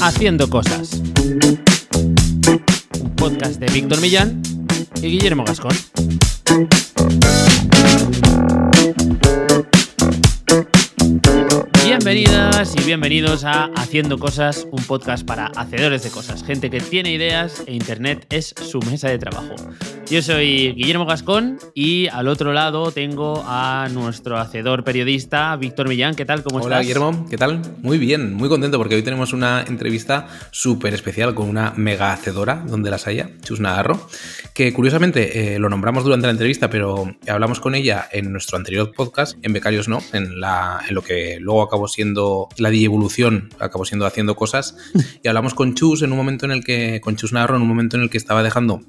Haciendo cosas. Un podcast de Víctor Millán y Guillermo Gascón. Bienvenidas y bienvenidos a Haciendo Cosas, un podcast para hacedores de cosas, gente que tiene ideas e Internet es su mesa de trabajo. Yo soy Guillermo Gascón y al otro lado tengo a nuestro hacedor periodista, Víctor Millán. ¿Qué tal? ¿Cómo Hola, estás? Guillermo, ¿qué tal? Muy bien, muy contento porque hoy tenemos una entrevista súper especial con una mega hacedora, donde las haya, Chus Nagarro, que curiosamente eh, lo nombramos durante la entrevista, pero hablamos con ella en nuestro anterior podcast, en Becarios No, en, la, en lo que luego acabó siendo la evolución, acabó siendo haciendo cosas, y hablamos con Chus en un momento en el que, con Chus Nagarro, en un momento en el que estaba dejando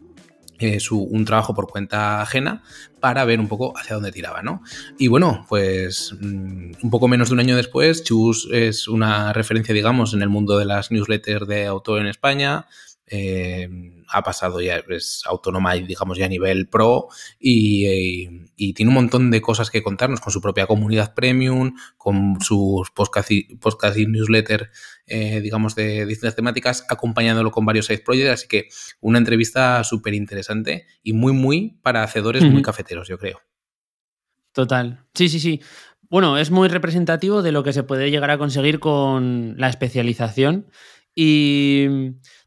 eh, su, un trabajo por cuenta ajena para ver un poco hacia dónde tiraba, ¿no? Y bueno, pues mm, un poco menos de un año después, Chus es una referencia, digamos, en el mundo de las newsletters de autor en España. Eh, ha pasado ya, es autónoma, digamos, ya a nivel pro y, y, y, tiene un montón de cosas que contarnos con su propia comunidad premium, con sus podcast y, podcast y newsletter, eh, digamos, de distintas temáticas, acompañándolo con varios side projects. Así que una entrevista súper interesante y muy, muy para hacedores uh -huh. muy cafeteros, yo creo. Total. Sí, sí, sí. Bueno, es muy representativo de lo que se puede llegar a conseguir con la especialización y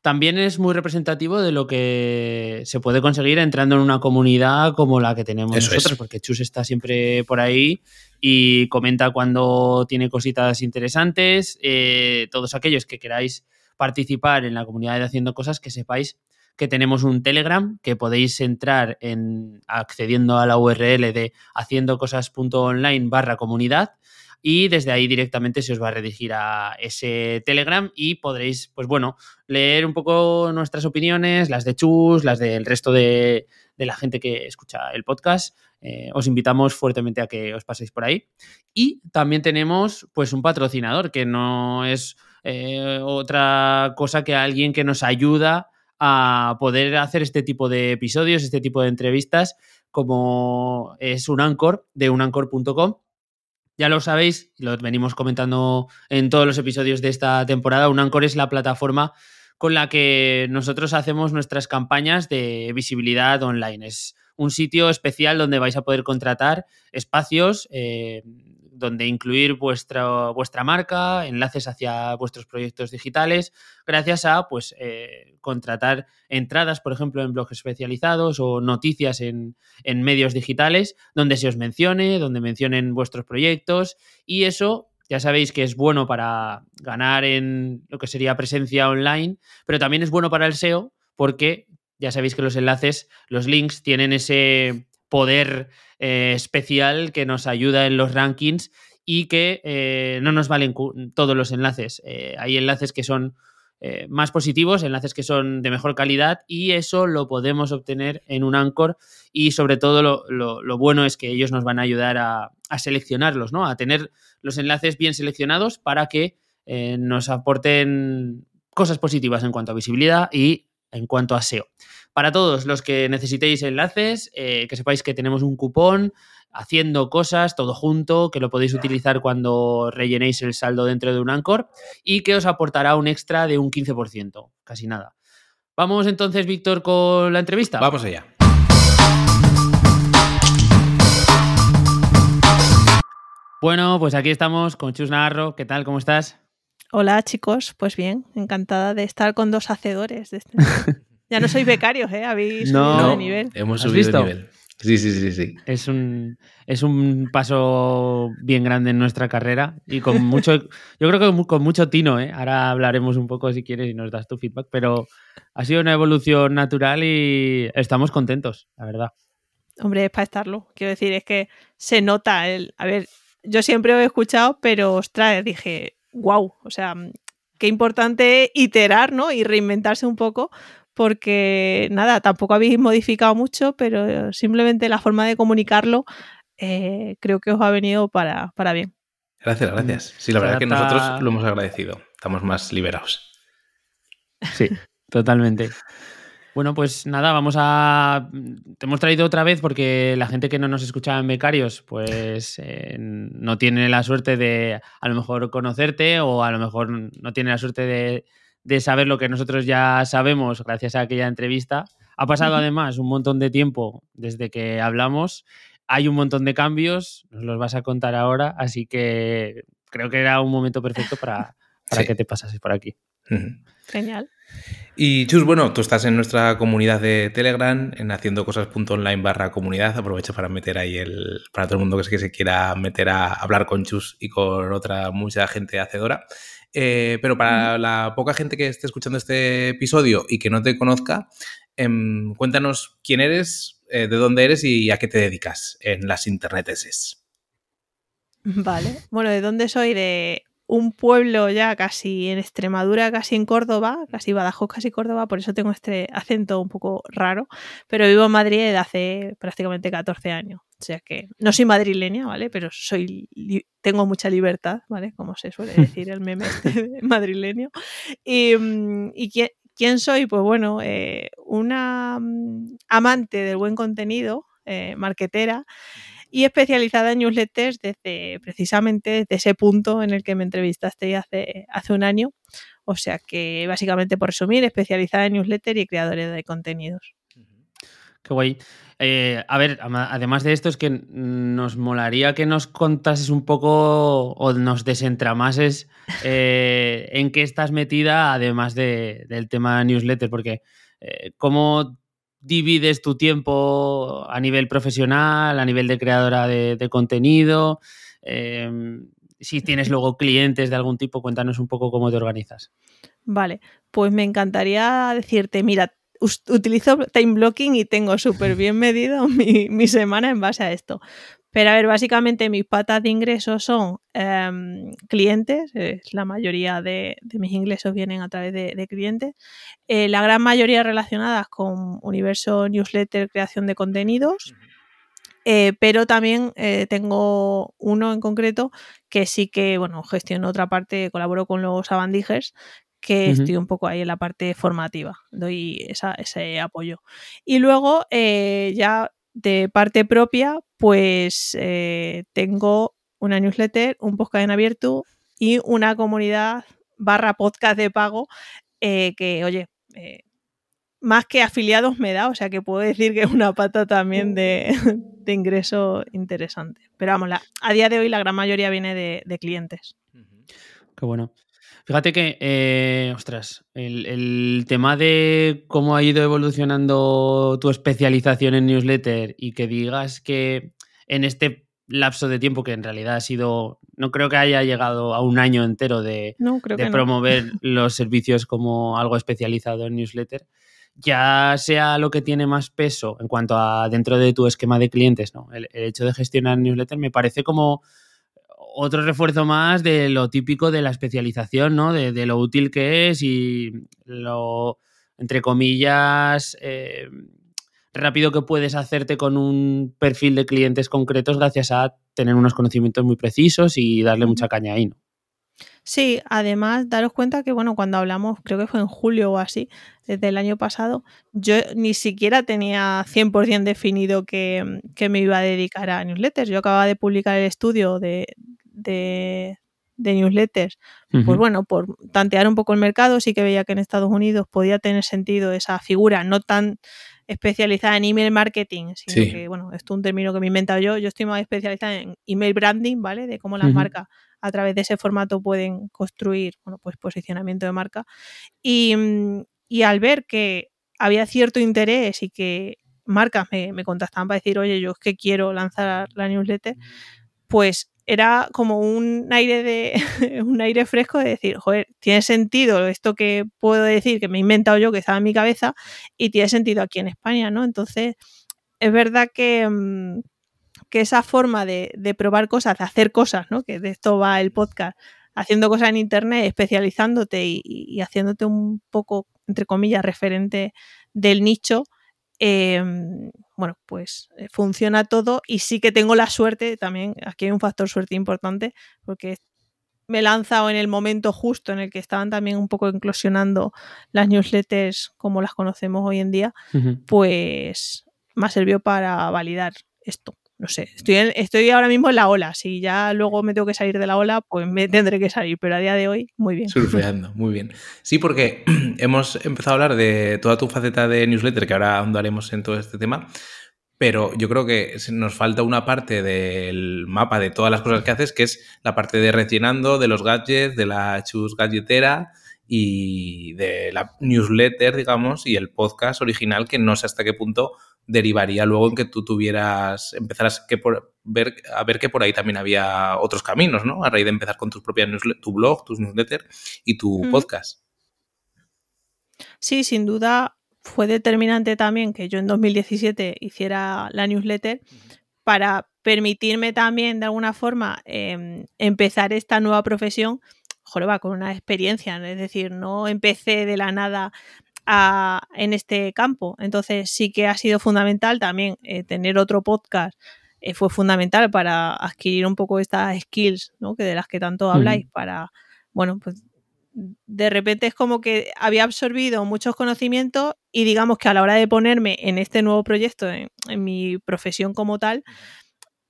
también es muy representativo de lo que se puede conseguir entrando en una comunidad como la que tenemos Eso nosotros, es. porque Chus está siempre por ahí y comenta cuando tiene cositas interesantes. Eh, todos aquellos que queráis participar en la comunidad de Haciendo Cosas, que sepáis que tenemos un Telegram que podéis entrar en accediendo a la URL de haciendocosas.online barra comunidad y desde ahí directamente se os va a redirigir a ese Telegram y podréis, pues bueno, leer un poco nuestras opiniones, las de Chus, las del resto de, de la gente que escucha el podcast. Eh, os invitamos fuertemente a que os paséis por ahí. Y también tenemos pues un patrocinador que no es eh, otra cosa que alguien que nos ayuda a poder hacer este tipo de episodios, este tipo de entrevistas, como es un Anchor de unancor.com ya lo sabéis, lo venimos comentando en todos los episodios de esta temporada, un Anchor es la plataforma con la que nosotros hacemos nuestras campañas de visibilidad online. Es un sitio especial donde vais a poder contratar espacios, eh, donde incluir vuestra, vuestra marca, enlaces hacia vuestros proyectos digitales, gracias a pues, eh, contratar entradas, por ejemplo, en blogs especializados o noticias en, en medios digitales, donde se os mencione, donde mencionen vuestros proyectos. Y eso ya sabéis que es bueno para ganar en lo que sería presencia online, pero también es bueno para el SEO porque ya sabéis que los enlaces, los links tienen ese poder eh, especial que nos ayuda en los rankings y que eh, no nos valen todos los enlaces. Eh, hay enlaces que son más positivos, enlaces que son de mejor calidad y eso lo podemos obtener en un Anchor y sobre todo lo, lo, lo bueno es que ellos nos van a ayudar a, a, seleccionarlos, ¿no? a tener los enlaces bien seleccionados para que nos aporten cosas positivas en cuanto a visibilidad y en cuanto a SEO. Para todos los que necesitéis enlaces, eh, que sepáis que tenemos un cupón haciendo cosas, todo junto, que lo podéis utilizar cuando rellenéis el saldo dentro de un Anchor y que os aportará un extra de un 15%, casi nada. Vamos entonces, Víctor, con la entrevista. Vamos allá. Bueno, pues aquí estamos con Chus Navarro. ¿Qué tal? ¿Cómo estás? Hola chicos, pues bien, encantada de estar con dos hacedores. De este... ya no sois becarios, ¿eh? Habéis no, subido de nivel. Hemos subido visto? de nivel. Sí, sí, sí, sí. Es un, es un paso bien grande en nuestra carrera y con mucho, yo creo que con mucho tino, ¿eh? Ahora hablaremos un poco si quieres y nos das tu feedback, pero ha sido una evolución natural y estamos contentos, la verdad. Hombre, es para estarlo. Quiero decir, es que se nota el. A ver, yo siempre he escuchado, pero ostras, dije, wow, o sea, qué importante iterar, ¿no? Y reinventarse un poco, porque nada, tampoco habéis modificado mucho, pero simplemente la forma de comunicarlo eh, creo que os ha venido para, para bien. Gracias, gracias. Sí, la verdad que nosotros lo hemos agradecido. Estamos más liberados. Sí, totalmente. Bueno, pues nada, vamos a. Te hemos traído otra vez porque la gente que no nos escuchaba en Becarios, pues eh, no tiene la suerte de a lo mejor conocerte o a lo mejor no tiene la suerte de, de saber lo que nosotros ya sabemos gracias a aquella entrevista. Ha pasado además un montón de tiempo desde que hablamos. Hay un montón de cambios, nos los vas a contar ahora, así que creo que era un momento perfecto para, para que te pasases por aquí. Genial. Y Chus, bueno, tú estás en nuestra comunidad de Telegram, en haciendo cosas.online barra comunidad. Aprovecho para meter ahí el. para todo el mundo que, se quiera meter a hablar con Chus y con otra mucha gente hacedora. Eh, pero para la poca gente que esté escuchando este episodio y que no te conozca, em, cuéntanos quién eres, eh, de dónde eres y a qué te dedicas en las interneteses. Vale, bueno, ¿de dónde soy? De un pueblo ya casi en Extremadura, casi en Córdoba, casi Badajoz, casi Córdoba, por eso tengo este acento un poco raro, pero vivo en Madrid desde hace prácticamente 14 años. O sea que no soy madrileña, ¿vale? Pero soy tengo mucha libertad, ¿vale? Como se suele decir el meme este madrileño. Y, mm, ¿quién, soy? Pues bueno, eh, una mm, amante del buen contenido, eh, marquetera, y especializada en newsletters desde precisamente desde ese punto en el que me entrevistaste hace, hace un año. O sea que básicamente por resumir, especializada en newsletter y creadores de contenidos. Qué guay. Eh, a ver, además de esto, es que nos molaría que nos contases un poco o nos desentramases eh, en qué estás metida, además del tema newsletter, porque eh, cómo divides tu tiempo a nivel profesional, a nivel de creadora de, contenido. Em, si tienes luego clientes de algún tipo, cuéntanos un poco cómo te organizas. Vale, pues me encantaría decirte, mira, utilizo time blocking y tengo súper bien medido mi, semana en base a esto. Pero a ver, básicamente mis patas de ingresos son em, clientes, la mayoría de, mis ingresos vienen a través de, clientes, eh, la gran mayoría relacionadas con universo newsletter, creación de contenidos, eh, pero también eh, tengo uno en concreto que sí que, bueno, gestiono otra parte, colaboro con los Avandijers, que estoy un poco ahí en la parte formativa, doy ese apoyo. Y luego ya de parte propia, pues eh, tengo una newsletter, un podcast en abierto y una comunidad barra podcast de pago eh, que, oye, eh, más que afiliados me da, o sea que puedo decir que es una pata también de, ingreso interesante. Pero vamos, a día de hoy la gran mayoría viene de, de clientes. Qué bueno. Fíjate que, eh, ostras, el, tema de cómo ha ido evolucionando tu especialización en newsletter y que digas que en este lapso de tiempo que en realidad ha sido, no creo que haya llegado a un año entero de, promover los servicios como algo especializado en newsletter, ya sea lo que tiene más peso en cuanto a dentro de tu esquema de clientes, ¿no? El, el hecho de gestionar newsletter me parece como otro refuerzo más de lo típico de la especialización, ¿no? De, lo útil que es y lo, entre comillas, eh, rápido que puedes hacerte con un perfil de clientes concretos gracias a tener unos conocimientos muy precisos y darle mucha caña ahí, ¿no? Sí, además, daros cuenta que, bueno, cuando hablamos, creo que fue en julio o así, desde el año pasado, yo ni siquiera tenía 100% definido que, que, me iba a dedicar a newsletters. Yo acababa de publicar el estudio de, de, newsletters, pues bueno, por tantear un poco el mercado, sí que veía que en Estados Unidos podía tener sentido esa figura no tan especializada en email marketing, sino que, bueno, esto es un término que me he inventado yo, yo estoy más especializada en email branding, ¿vale? De cómo las marcas a través de ese formato pueden construir, bueno, pues posicionamiento de marca. Y, y al ver que había cierto interés y que marcas me, me contactaban para decir, oye, yo es que quiero lanzar la newsletter, pues era como un aire de un aire fresco de decir, joder, tiene sentido esto que puedo decir que me he inventado yo, que estaba en mi cabeza, y tiene sentido aquí en España, ¿no? Entonces, es verdad que, mm, que esa forma de, probar cosas, de hacer cosas, ¿no? Que de esto va el podcast, haciendo cosas en internet, especializándote y haciéndote un poco, entre comillas, referente del nicho, Em, bueno, pues eh, funciona todo y sí que tengo la suerte también, aquí hay un factor suerte importante, porque me he lanzado en el momento justo en el que estaban también un poco inclusionando las newsletters como las conocemos hoy en día, pues me ha servido para validar esto. No sé, estoy, estoy ahora mismo en la ola. Si ya luego me tengo que salir de la ola, pues me tendré que salir. Pero a día de hoy, muy bien. Surfeando, muy bien. Sí, porque hemos empezado a hablar de toda tu faceta de newsletter, que ahora ahondaremos en todo este tema. Pero yo creo que nos falta una parte del mapa de todas las cosas que haces, que es la parte de rellenando, de los gadgets, de la chus gadgetera y de la newsletter, digamos, y el podcast original, que no sé hasta qué punto derivaría luego en que tú tuvieras, empezaras que por, ver, a ver que por ahí también había otros caminos, ¿no? A raíz de empezar con tus propias tu blog, tus newsletters y tu podcast. Sí, sin duda fue determinante también que yo en 2017 hiciera la newsletter para permitirme también de alguna forma em, empezar esta nueva profesión va con una experiencia, es decir, no empecé de la nada en este campo. Entonces sí que ha sido fundamental también eh, tener otro podcast. Eh, fue fundamental para adquirir un poco estas skills, ¿no? Que de las que tanto habláis, para, bueno, pues de repente es como que había absorbido muchos conocimientos y digamos que a la hora de ponerme en este nuevo proyecto, en, mi profesión como tal,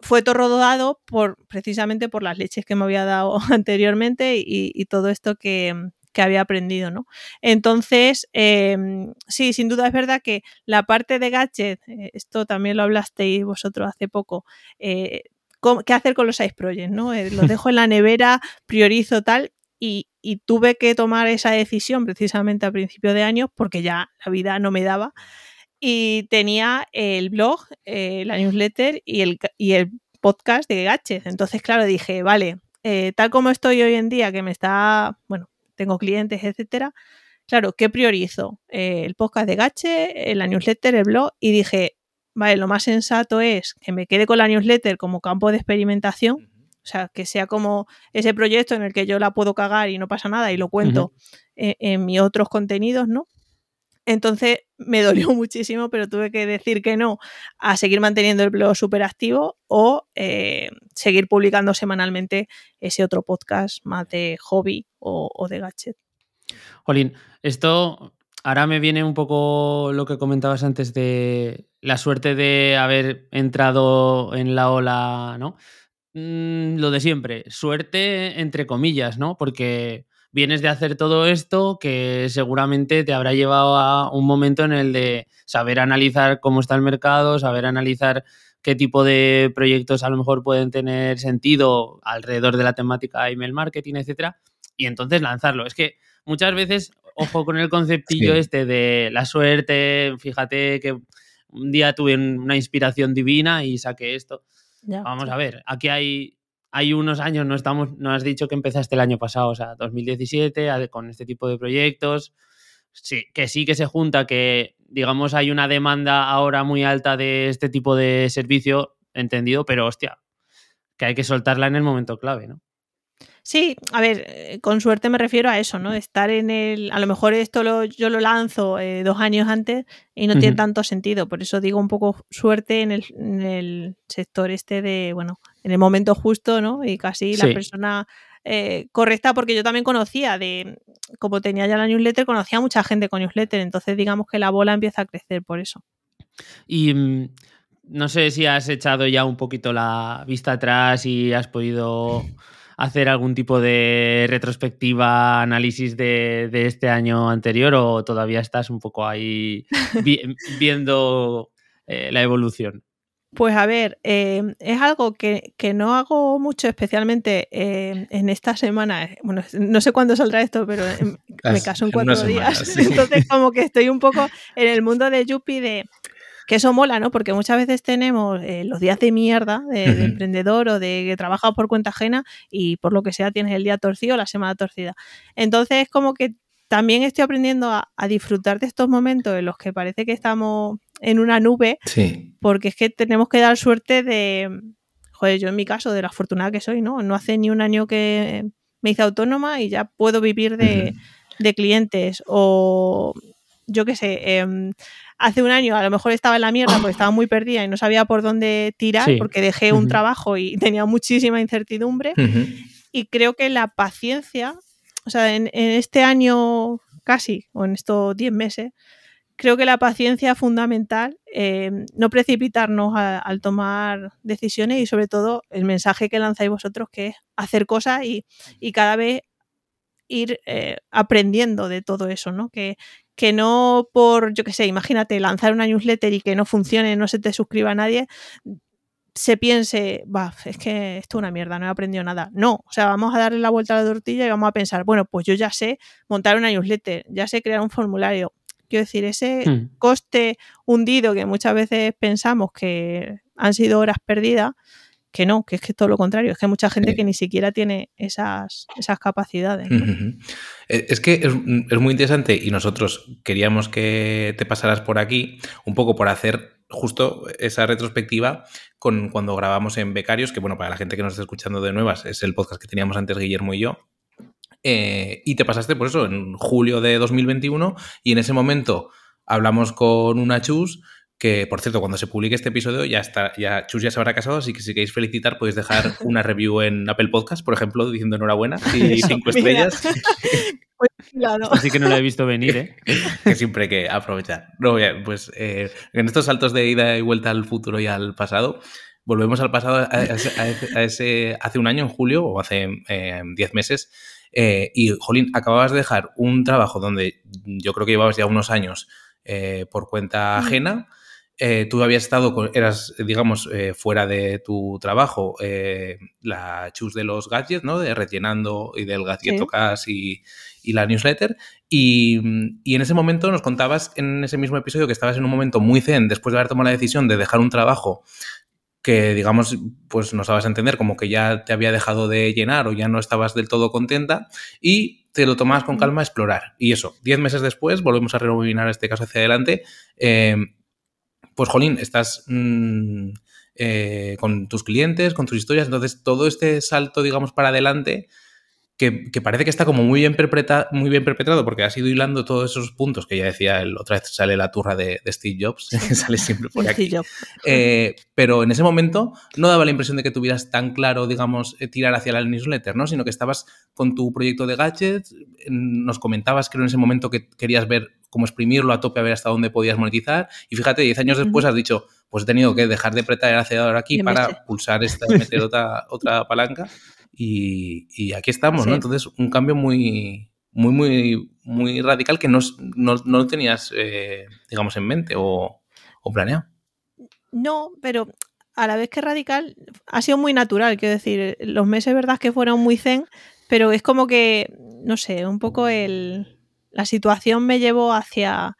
fue todo rodado por precisamente por las leches que me había dado anteriormente y, todo esto que, había aprendido, ¿no? Entonces, em, sí, sin duda es verdad que la parte de gadget, eh, esto también lo hablasteis vosotros hace poco, eh, ¿qué hacer con los Ice Projects, ¿no? Eh, los dejo en la nevera, priorizo tal, y, tuve que tomar esa decisión precisamente a principio de año porque ya la vida no me daba. Y tenía el blog, eh, la newsletter y el, y el podcast de Gaches. Entonces, claro, dije, vale, eh, tal como estoy hoy en día, que me está, bueno, tengo clientes, etcétera, claro, ¿qué priorizo? Eh, el podcast de Gache, la newsletter, el blog, y dije, vale, lo más sensato es que me quede con la newsletter como campo de experimentación o sea, que sea como ese proyecto en el que yo la puedo cagar y no pasa nada y lo cuento en, mis otros contenidos, ¿no? Entonces me dolió muchísimo, pero tuve que decir que no a seguir manteniendo el blog súper activo o eh, seguir publicando semanalmente ese otro podcast más de hobby o, de gadget. Jolín, esto ahora me viene un poco lo que comentabas antes de la suerte de haber entrado en la ola, ¿no? Mm, lo de siempre, suerte entre comillas, ¿no? Porque vienes de hacer todo esto que seguramente te habrá llevado a un momento en el de saber analizar cómo está el mercado, saber analizar qué tipo de proyectos a lo mejor pueden tener sentido alrededor de la temática email marketing, etcétera, y entonces lanzarlo. Es que muchas veces, ojo con el conceptillo este de la suerte, fíjate que un día tuve una inspiración divina y saqué esto. Vamos a ver, aquí hay, hay unos años, no, estamos, no has dicho que empezaste el año pasado, o sea, 2017, con este tipo de proyectos. Sí, que sí que se junta, que digamos hay una demanda ahora muy alta de este tipo de servicio, entendido, pero hostia, que hay que soltarla en el momento clave, ¿no? Sí, a ver, eh, con suerte me refiero a eso, ¿no? Estar en el. A lo mejor esto lo, yo lo lanzo eh, dos años antes y no tiene tanto sentido. Por eso digo un poco suerte en el, sector este de, bueno, en el momento justo, ¿no? Y casi la persona eh, correcta, porque yo también conocía de. Como tenía ya la newsletter, conocía a mucha gente con newsletter. Entonces, digamos que la bola empieza a crecer por eso. Y. Mm, no sé si has echado ya un poquito la vista atrás y has podido hacer algún tipo de retrospectiva, análisis de, este año anterior o todavía estás un poco ahí viendo eh, la evolución? Pues a ver, em, es algo que, no hago mucho, especialmente em, en esta semana. Bueno, no sé cuándo saldrá esto, pero me caso en cuatro días. Entonces, como que estoy un poco en el mundo de Yuppie de que eso mola, ¿no? Porque muchas veces tenemos eh, los días de mierda de, emprendedor o de que trabaja por cuenta ajena y por lo que sea tienes el día torcido o la semana torcida. Entonces, como que también estoy aprendiendo a, disfrutar de estos momentos en los que parece que estamos en una nube, sí. porque es que tenemos que dar suerte de, joder, yo en mi caso, de la afortunada que soy, ¿no? No hace ni un año que me hice autónoma y ya puedo vivir de, de clientes o yo qué sé, em, hace un año a lo mejor estaba en la mierda porque estaba muy perdida y no sabía por dónde tirar porque dejé un trabajo y tenía muchísima incertidumbre. y creo que la paciencia, o sea, en, este año casi, o en estos 10 meses, creo que la paciencia es fundamental, eh, no precipitarnos al tomar decisiones y sobre todo el mensaje que lanzáis vosotros, que es hacer cosas y, cada vez ir eh, aprendiendo de todo eso, ¿no? Que, que no por, yo qué sé, imagínate, lanzar una newsletter y que no funcione, no se te suscriba nadie, se piense, va, es que esto es una mierda, no he aprendido nada. No, o sea, vamos a darle la vuelta a la tortilla y vamos a pensar, bueno, pues yo ya sé montar una newsletter, ya sé crear un formulario. Quiero decir, ese hmm. coste hundido que muchas veces pensamos que han sido horas perdidas, que no, que es que todo lo contrario, es que hay mucha gente que ni siquiera tiene esas, esas capacidades. Eh, es que es, muy interesante y nosotros queríamos que te pasaras por aquí un poco por hacer justo esa retrospectiva con cuando grabamos en Becarios, que bueno, para la gente que nos está escuchando de nuevas, es el podcast que teníamos antes Guillermo y yo. Eh, y te pasaste por eso en julio de 2021 y en ese momento hablamos con una chus que por cierto, cuando se publique este episodio ya está, ya Chus ya se habrá casado, así que si queréis felicitar podéis dejar una review en Apple Podcast, por ejemplo, diciendo enhorabuena y cinco estrellas. Así que no lo he visto venir, ¿eh? que siempre hay que aprovechar. No, pues eh, en estos saltos de ida y vuelta al futuro y al pasado, volvemos al pasado a, ese, hace un año, en julio, o hace 10 eh, meses. Eh, y, Jolín, acababas de dejar un trabajo donde yo creo que llevabas ya unos años por cuenta ajena. Eh, tú habías estado, eras, digamos, eh, fuera de tu trabajo, eh, la chus de los gadgets, ¿no? De rellenando y del gadget y, y, la newsletter. Y, y, en ese momento nos contabas en ese mismo episodio que estabas en un momento muy zen después de haber tomado la decisión de dejar un trabajo que, digamos, pues nos dabas a entender como que ya te había dejado de llenar o ya no estabas del todo contenta y te lo tomabas con calma a explorar. Y eso, diez meses después, volvemos a rebobinar este caso hacia adelante pues jolín, estás mm, eh, con tus clientes, con tus historias, entonces todo este salto, digamos, para adelante, que, parece que está como muy bien, muy bien perpetrado porque has ido hilando todos esos puntos que ya decía, el, otra vez sale la turra de, Steve Jobs, que sale siempre por aquí. Eh, pero en ese momento no daba la impresión de que tuvieras tan claro, digamos, eh, tirar hacia la newsletter, ¿no? Sino que estabas con tu proyecto de gadgets, nos comentabas, creo, en ese momento que querías ver cómo exprimirlo a tope a ver hasta dónde podías monetizar. Y fíjate, 10 años después has dicho, pues he tenido que dejar de apretar el acelerador aquí para pulsar esta, meter otra, otra palanca. Y, aquí estamos, ¿no? Entonces, un cambio muy, muy, muy, muy radical que no, no, lo tenías, eh, digamos, en mente o, o planeado. No, pero a la vez que radical, ha sido muy natural, quiero decir, los meses, verdad, que fueron muy zen, pero es como que, no sé, un poco el, la situación me llevó hacia,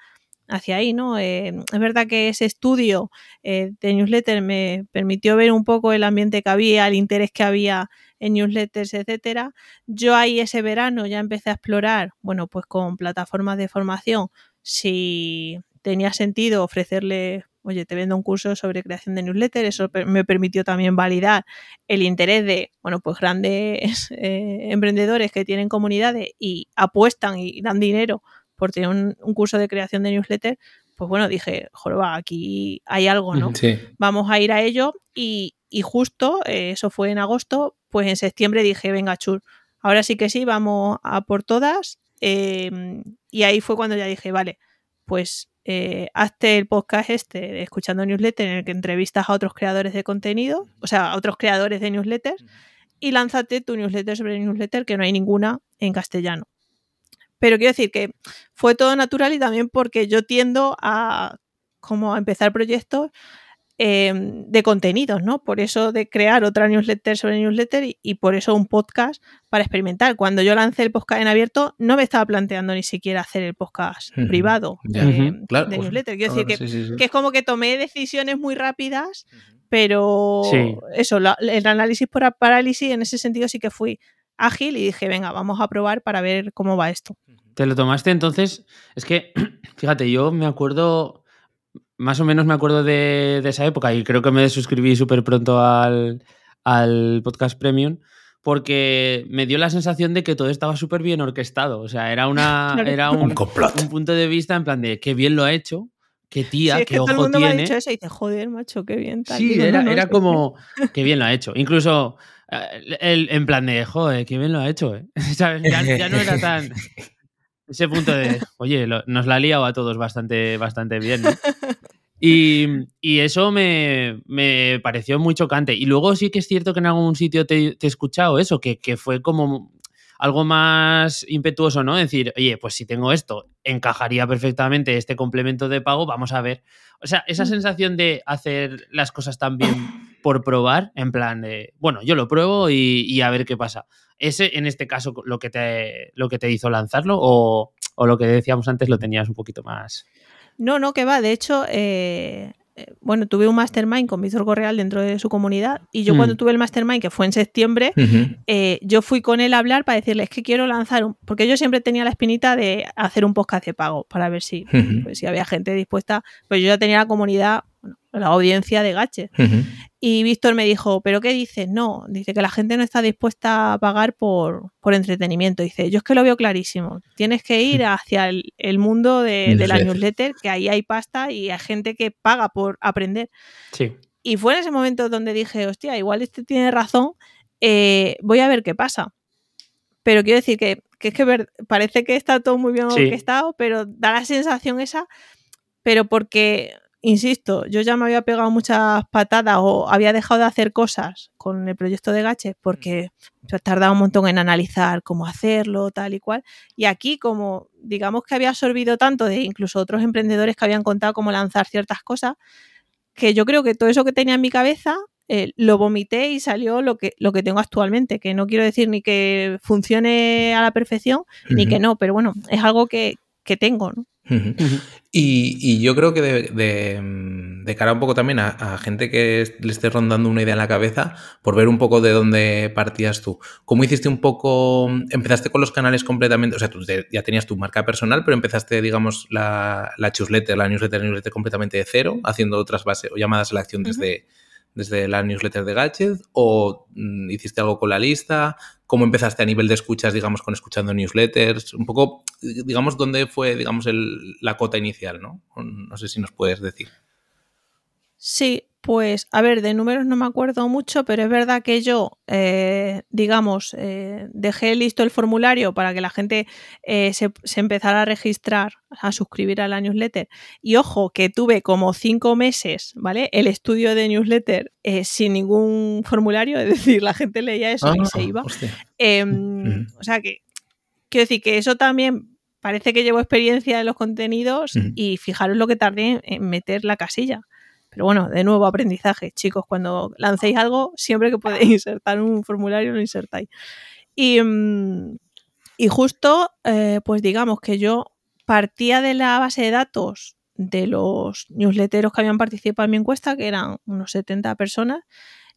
hacia ahí, ¿no? Eh, es verdad que ese estudio eh, de newsletter me permitió ver un poco el ambiente que había, el interés que había en newsletters, etcétera. Yo ahí ese verano ya empecé a explorar, bueno, pues con plataformas de formación, si tenía sentido ofrecerle oye, te vendo un curso sobre creación de newsletter, eso me permitió también validar el interés de, bueno, pues grandes eh, emprendedores que tienen comunidades y apuestan y dan dinero por tener un, curso de creación de newsletter, pues bueno, dije, joroba, aquí hay algo, ¿no? Vamos a ir a ello y, justo, eh, eso fue en agosto, pues en septiembre dije, venga, chur, ahora sí que sí, vamos a por todas. Em, y ahí fue cuando ya dije, vale, pues eh, hazte el podcast este escuchando newsletter en el que entrevistas a otros creadores de contenido, o sea, a otros creadores de newsletters, y lánzate tu newsletter sobre newsletter, que no hay ninguna en castellano. Pero quiero decir que fue todo natural y también porque yo tiendo a como a empezar proyectos Em, de contenidos, ¿no? Por eso de crear otra newsletter sobre newsletter y, por eso un podcast para experimentar. Cuando yo lancé el podcast en abierto, no me estaba planteando ni siquiera hacer el podcast privado de, newsletter. Quiero decir que, es como que tomé decisiones muy rápidas, pero eso, el análisis por parálisis en ese sentido sí que fui ágil y dije, venga, vamos a probar para ver cómo va esto. ¿Te lo tomaste entonces? Es que, fíjate, yo me acuerdo más o menos me acuerdo de, esa época y creo que me suscribí súper pronto al, podcast premium porque me dio la sensación de que todo estaba súper bien orquestado. O sea, era, una, era un, un, punto de vista en plan de qué bien lo ha hecho, qué tía, qué que ojo todo el mundo tiene. Me ha dicho eso y dice, joder, macho, qué bien. sí, era, era como, qué bien lo ha hecho. Incluso El, en plan de, joder, qué bien lo ha hecho, ¿eh? Ya, no era tan. Ese punto de, oye, nos la ha liado a todos bastante, bastante bien, ¿no? Y, eso me, pareció muy chocante. Y luego sí que es cierto que en algún sitio te, he escuchado eso, que, que, fue como algo más impetuoso, ¿no? Decir, oye, pues si tengo esto, encajaría perfectamente este complemento de pago, vamos a ver. O sea, esa mm. sensación de hacer las cosas tan bien por probar, en plan de, bueno, yo lo pruebo y, a ver qué pasa. ¿Ese en este caso lo que te, lo que te hizo lanzarlo o, o lo que decíamos antes lo tenías un poquito más... No, no, que va. De hecho, eh, eh, bueno, tuve un mastermind con Víctor Correal dentro de su comunidad y yo cuando mm. tuve el mastermind, que fue en septiembre, eh, yo fui con él a hablar para decirle, es que quiero lanzar un... Porque yo siempre tenía la espinita de hacer un podcast de pago para ver si, pues, si había gente dispuesta. Pues yo ya tenía la comunidad la audiencia de Gache. Y Víctor me dijo, ¿pero qué dices? No, dice que la gente no está dispuesta a pagar por, entretenimiento. Dice, yo es que lo veo clarísimo. Tienes que ir hacia el, mundo de, la newsletter, que ahí hay pasta y hay gente que paga por aprender. Sí. Y fue en ese momento donde dije, hostia, igual este tiene razón, eh, voy a ver qué pasa. Pero quiero decir que, es que parece que está todo muy bien orquestado, pero da la sensación esa, pero porque insisto, yo ya me había pegado muchas patadas o había dejado de hacer cosas con el proyecto de Gache porque he tardado un montón en analizar cómo hacerlo, tal y cual. Y aquí, como digamos que había absorbido tanto de incluso otros emprendedores que habían contado cómo lanzar ciertas cosas, que yo creo que todo eso que tenía en mi cabeza eh, lo vomité y salió lo que, lo que tengo actualmente, que no quiero decir ni que funcione a la perfección, ni que no, pero bueno, es algo que, que tengo, ¿no? Y, yo creo que de, cara un poco también a, gente que le esté rondando una idea en la cabeza, por ver un poco de dónde partías tú. ¿Cómo hiciste un poco? Empezaste con los canales completamente, o sea, tú ya tenías tu marca personal, pero empezaste, digamos, la, la newsletter, la newsletter, newsletter completamente de cero, haciendo otras bases o llamadas a la acción desde, desde la newsletter de Gadget o mm, hiciste algo con la lista? ¿Cómo empezaste a nivel de escuchas, digamos, con escuchando newsletters? Un poco, digamos, dónde fue, digamos, el, la cota inicial, ¿no? No sé si nos puedes decir. Sí, pues a ver, de números no me acuerdo mucho, pero es verdad que yo, eh, digamos, eh, dejé listo el formulario para que la gente eh, se, empezara a registrar, a suscribir a la newsletter. Y ojo, que tuve como cinco meses, ¿vale? El estudio de newsletter sin ningún formulario, es decir, la gente leía eso y se ah, iba. Em, o sea que, quiero decir que eso también parece que llevo experiencia en los contenidos y fijaros lo que tardé en meter la casilla. Pero bueno, de nuevo, aprendizaje. Chicos, cuando lancéis algo, siempre que podéis insertar un formulario, lo insertáis. Y, mm, justo, eh, pues digamos que yo partía de la base de datos de los newsletteros que habían participado en mi encuesta, que eran unos 70 personas,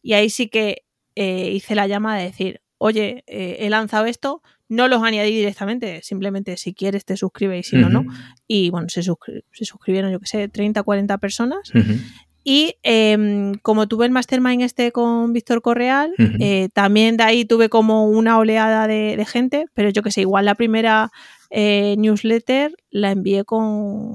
y ahí sí que eh, hice la llama de decir, oye, eh, he lanzado esto, no los añadí directamente, simplemente si quieres te suscribes y si no, no. Y bueno, se, suscribieron, yo que sé, 30, 40 personas. Y em, como tuve el mastermind este con Víctor Correal, eh, también de ahí tuve como una oleada de, gente, pero yo que sé, igual la primera eh, newsletter la envié con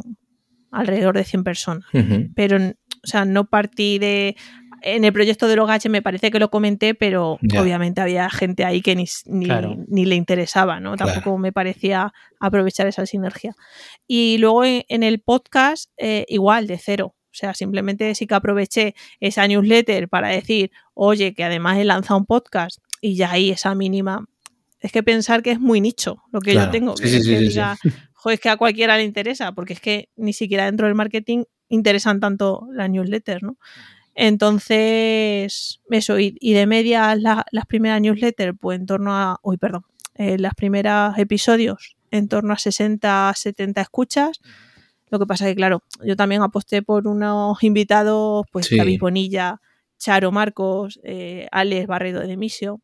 alrededor de 100 personas. Pero, o sea, no partí de... En el proyecto de Logache me parece que lo comenté, pero obviamente había gente ahí que ni, ni, le interesaba, ¿no? Tampoco me parecía aprovechar esa sinergia. Y luego en, el podcast, eh, igual, de cero. O sea, simplemente sí que aproveché esa newsletter para decir, oye, que además he lanzado un podcast y ya ahí esa mínima. Es que pensar que es muy nicho lo que yo tengo. que, es que diga, joder, es que a cualquiera le interesa, porque es que ni siquiera dentro del marketing interesan tanto las newsletters, ¿no? Entonces, eso, y, de media las primeras newsletters, pues en torno a, uy, perdón, eh, las primeras episodios en torno a 60, 70 escuchas. Lo que pasa es que, claro, yo también aposté por unos invitados, pues David Bonilla, Charo Marcos, eh, Alex Barredo de Misio.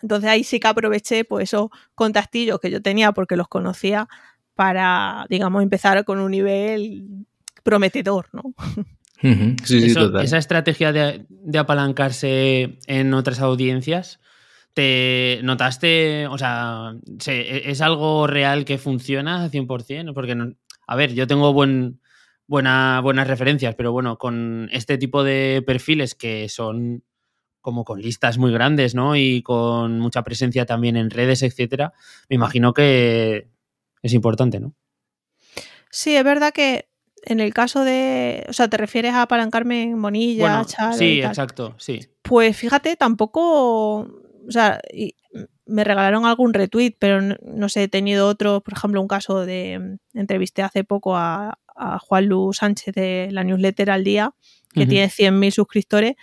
Entonces ahí sí que aproveché pues esos contactillos que yo tenía porque los conocía para, digamos, empezar con un nivel prometedor, ¿no? Sí, sí, total. Esa estrategia de, apalancarse en otras audiencias, ¿te notaste, o sea, ¿es algo real que funciona al 100%? Porque no, a ver, yo tengo buen, buena, buenas referencias, pero bueno, con este tipo de perfiles que son como con listas muy grandes, ¿no? Y con mucha presencia también en redes, etcétera, me imagino que es importante, ¿no? Sí, es verdad que en el caso de. O sea, ¿te refieres a apalancarme en Monilla, bueno, Sí, exacto, sí. Pues fíjate, tampoco. O sea, me regalaron algún retweet, pero no, sé, he tenido otro, por ejemplo, un caso de. Entrevisté hace poco a, Juan Lu Sánchez de la newsletter al día, que tiene 100.000 suscriptores.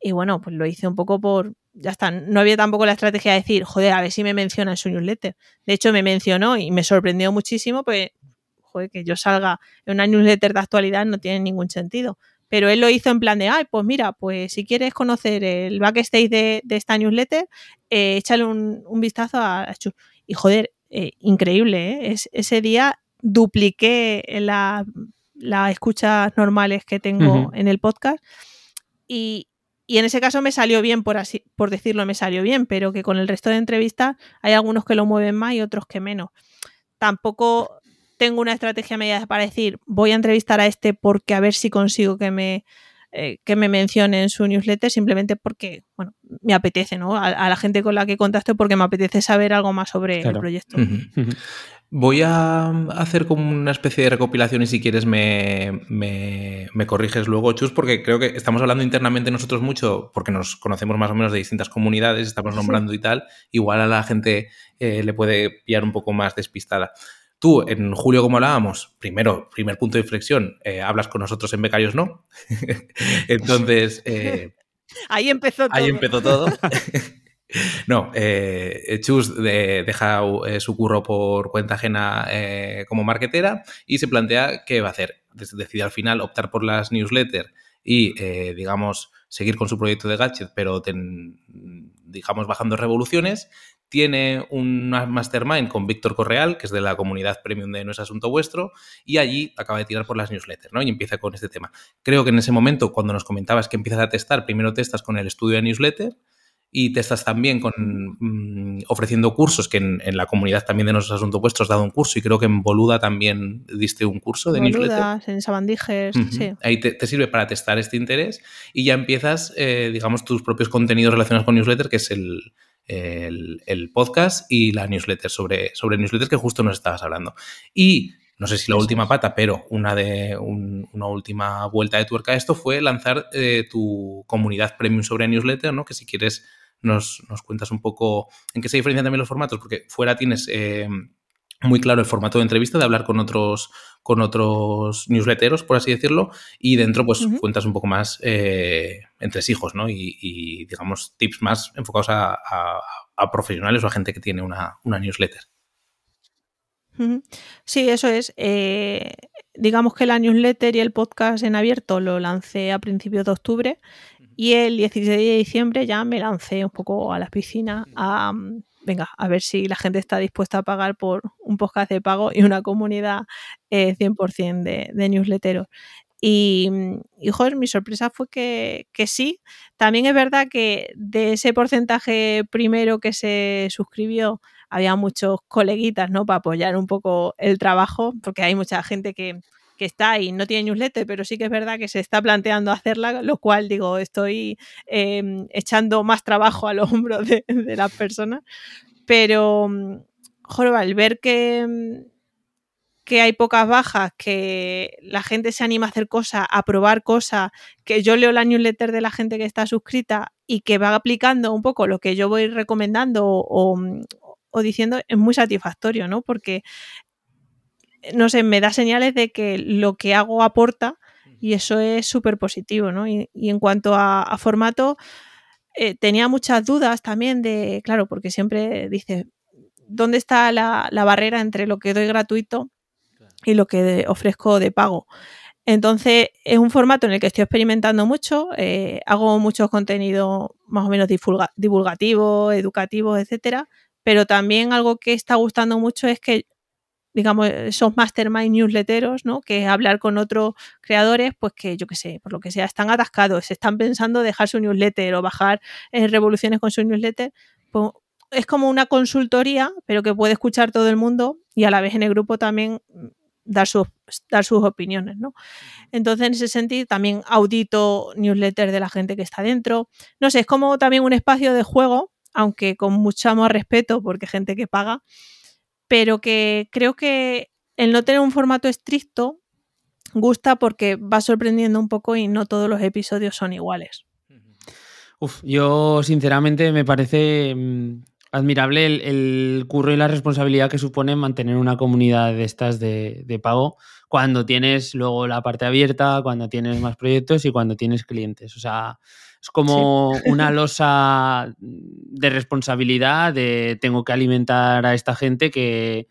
Y bueno, pues lo hice un poco por. Ya está, no había tampoco la estrategia de decir, joder, a ver si me menciona en su newsletter. De hecho, me mencionó y me sorprendió muchísimo, pues joder, que yo salga en una newsletter de actualidad no tiene ningún sentido. Pero él lo hizo en plan de, ay, pues mira, pues si quieres conocer el backstage de, de esta newsletter, eh, échale un, vistazo a, Y joder, eh, increíble, ¿eh? Es, ese día dupliqué las escuchas normales que tengo en el podcast y, y, en ese caso me salió bien, por, así, por decirlo, me salió bien, pero que con el resto de entrevistas hay algunos que lo mueven más y otros que menos. Tampoco tengo una estrategia media para decir, voy a entrevistar a este porque a ver si consigo que me, eh, que me mencione en su newsletter, simplemente porque, bueno, me apetece, ¿no? A, la gente con la que contacto porque me apetece saber algo más sobre el proyecto. Voy a hacer como una especie de recopilación y si quieres me, me, corriges luego, Chus, porque creo que estamos hablando internamente nosotros mucho, porque nos conocemos más o menos de distintas comunidades, estamos nombrando y tal, igual a la gente eh, le puede pillar un poco más despistada. Tú, en julio, como hablábamos, primero, primer punto de inflexión, eh, hablas con nosotros en Becarios No. Entonces. Eh, ahí empezó todo. Ahí empezó todo. no, eh, Chus deja su curro por cuenta ajena como marketera y se plantea qué va a hacer. Decide al final optar por las newsletters y, digamos, seguir con su proyecto de gadget, pero digamos bajando revoluciones tiene un mastermind con Víctor Correal, que es de la comunidad premium de No es Asunto Vuestro, y allí acaba de tirar por las newsletters, ¿no? Y empieza con este tema. Creo que en ese momento, cuando nos comentabas que empiezas a testar, primero testas con el estudio de newsletter y testas también con mm, ofreciendo cursos, que en, la comunidad también de No es Asunto Vuestro has dado un curso y creo que en Boluda también diste un curso de Boluda, en Sabandijes, sí. Ahí te, sirve para testar este interés y ya empiezas, eh, digamos, tus propios contenidos relacionados con newsletter, que es el el, podcast y la newsletter sobre, sobre newsletters que justo nos estabas hablando. Y no sé si la última pata, pero una de una última vuelta de tuerca a esto fue lanzar eh, tu comunidad premium sobre newsletter, ¿no? Que si quieres nos, cuentas un poco en qué se diferencian también los formatos, porque fuera tienes eh, muy claro el formato de entrevista, de hablar con otros, con otros newsletteros, por así decirlo, y dentro pues cuentas un poco más eh, entre hijos, ¿no? Y, digamos tips más enfocados a, profesionales o a gente que tiene una, newsletter. Sí, eso es. Eh, digamos que la newsletter y el podcast en abierto lo lancé a principios de octubre y el 16 de diciembre ya me lancé un poco a la piscina a venga, a ver si la gente está dispuesta a pagar por un podcast de pago y una comunidad 100% eh, de, de newsletteros. Y, y, mi sorpresa fue que, sí. También es verdad que de ese porcentaje primero que se suscribió, había muchos coleguitas, ¿no? Para apoyar un poco el trabajo, porque hay mucha gente que, que está y no tiene newsletter, pero sí que es verdad que se está planteando hacerla, lo cual digo, estoy em, echando más trabajo a los hombros de, las personas. Pero, mm, joder, al ver que, mm, que hay pocas bajas, que la gente se anima a hacer cosas, a probar cosas, que yo leo la newsletter de la gente que está suscrita y que va aplicando un poco lo que yo voy recomendando o, mm, o diciendo, es muy satisfactorio, ¿no? Porque no sé, me da señales de que lo que hago aporta y eso es súper positivo, ¿no? Y, en cuanto a, formato, eh, tenía muchas dudas también de, claro, porque siempre dice, ¿dónde está la, barrera entre lo que doy gratuito y lo que ofrezco de pago? Entonces, es un formato en el que estoy experimentando mucho, eh, hago mucho contenido más o menos divulgativo, educativo, etcétera, pero también algo que está gustando mucho es que digamos, esos mastermind newsletteros, ¿no? Que hablar con otros creadores, pues que yo qué sé, por lo que sea, están atascados, se están pensando dejar su newsletter o bajar eh, revoluciones con su newsletter. Pues es como una consultoría, pero que puede escuchar todo el mundo y a la vez en el grupo también dar sus, dar sus opiniones, ¿no? Entonces, en ese sentido, también audito newsletters de la gente que está dentro. No sé, es como también un espacio de juego, aunque con mucho más respeto, porque gente que paga, pero que creo que el no tener un formato estricto gusta porque va sorprendiendo un poco y no todos los episodios son iguales. Uf, yo sinceramente me parece mm, admirable el, curro y la responsabilidad que supone mantener una comunidad de estas de, pago cuando tienes luego la parte abierta, cuando tienes más proyectos y cuando tienes clientes. O sea, es como una losa de responsabilidad de tengo que alimentar a esta gente que,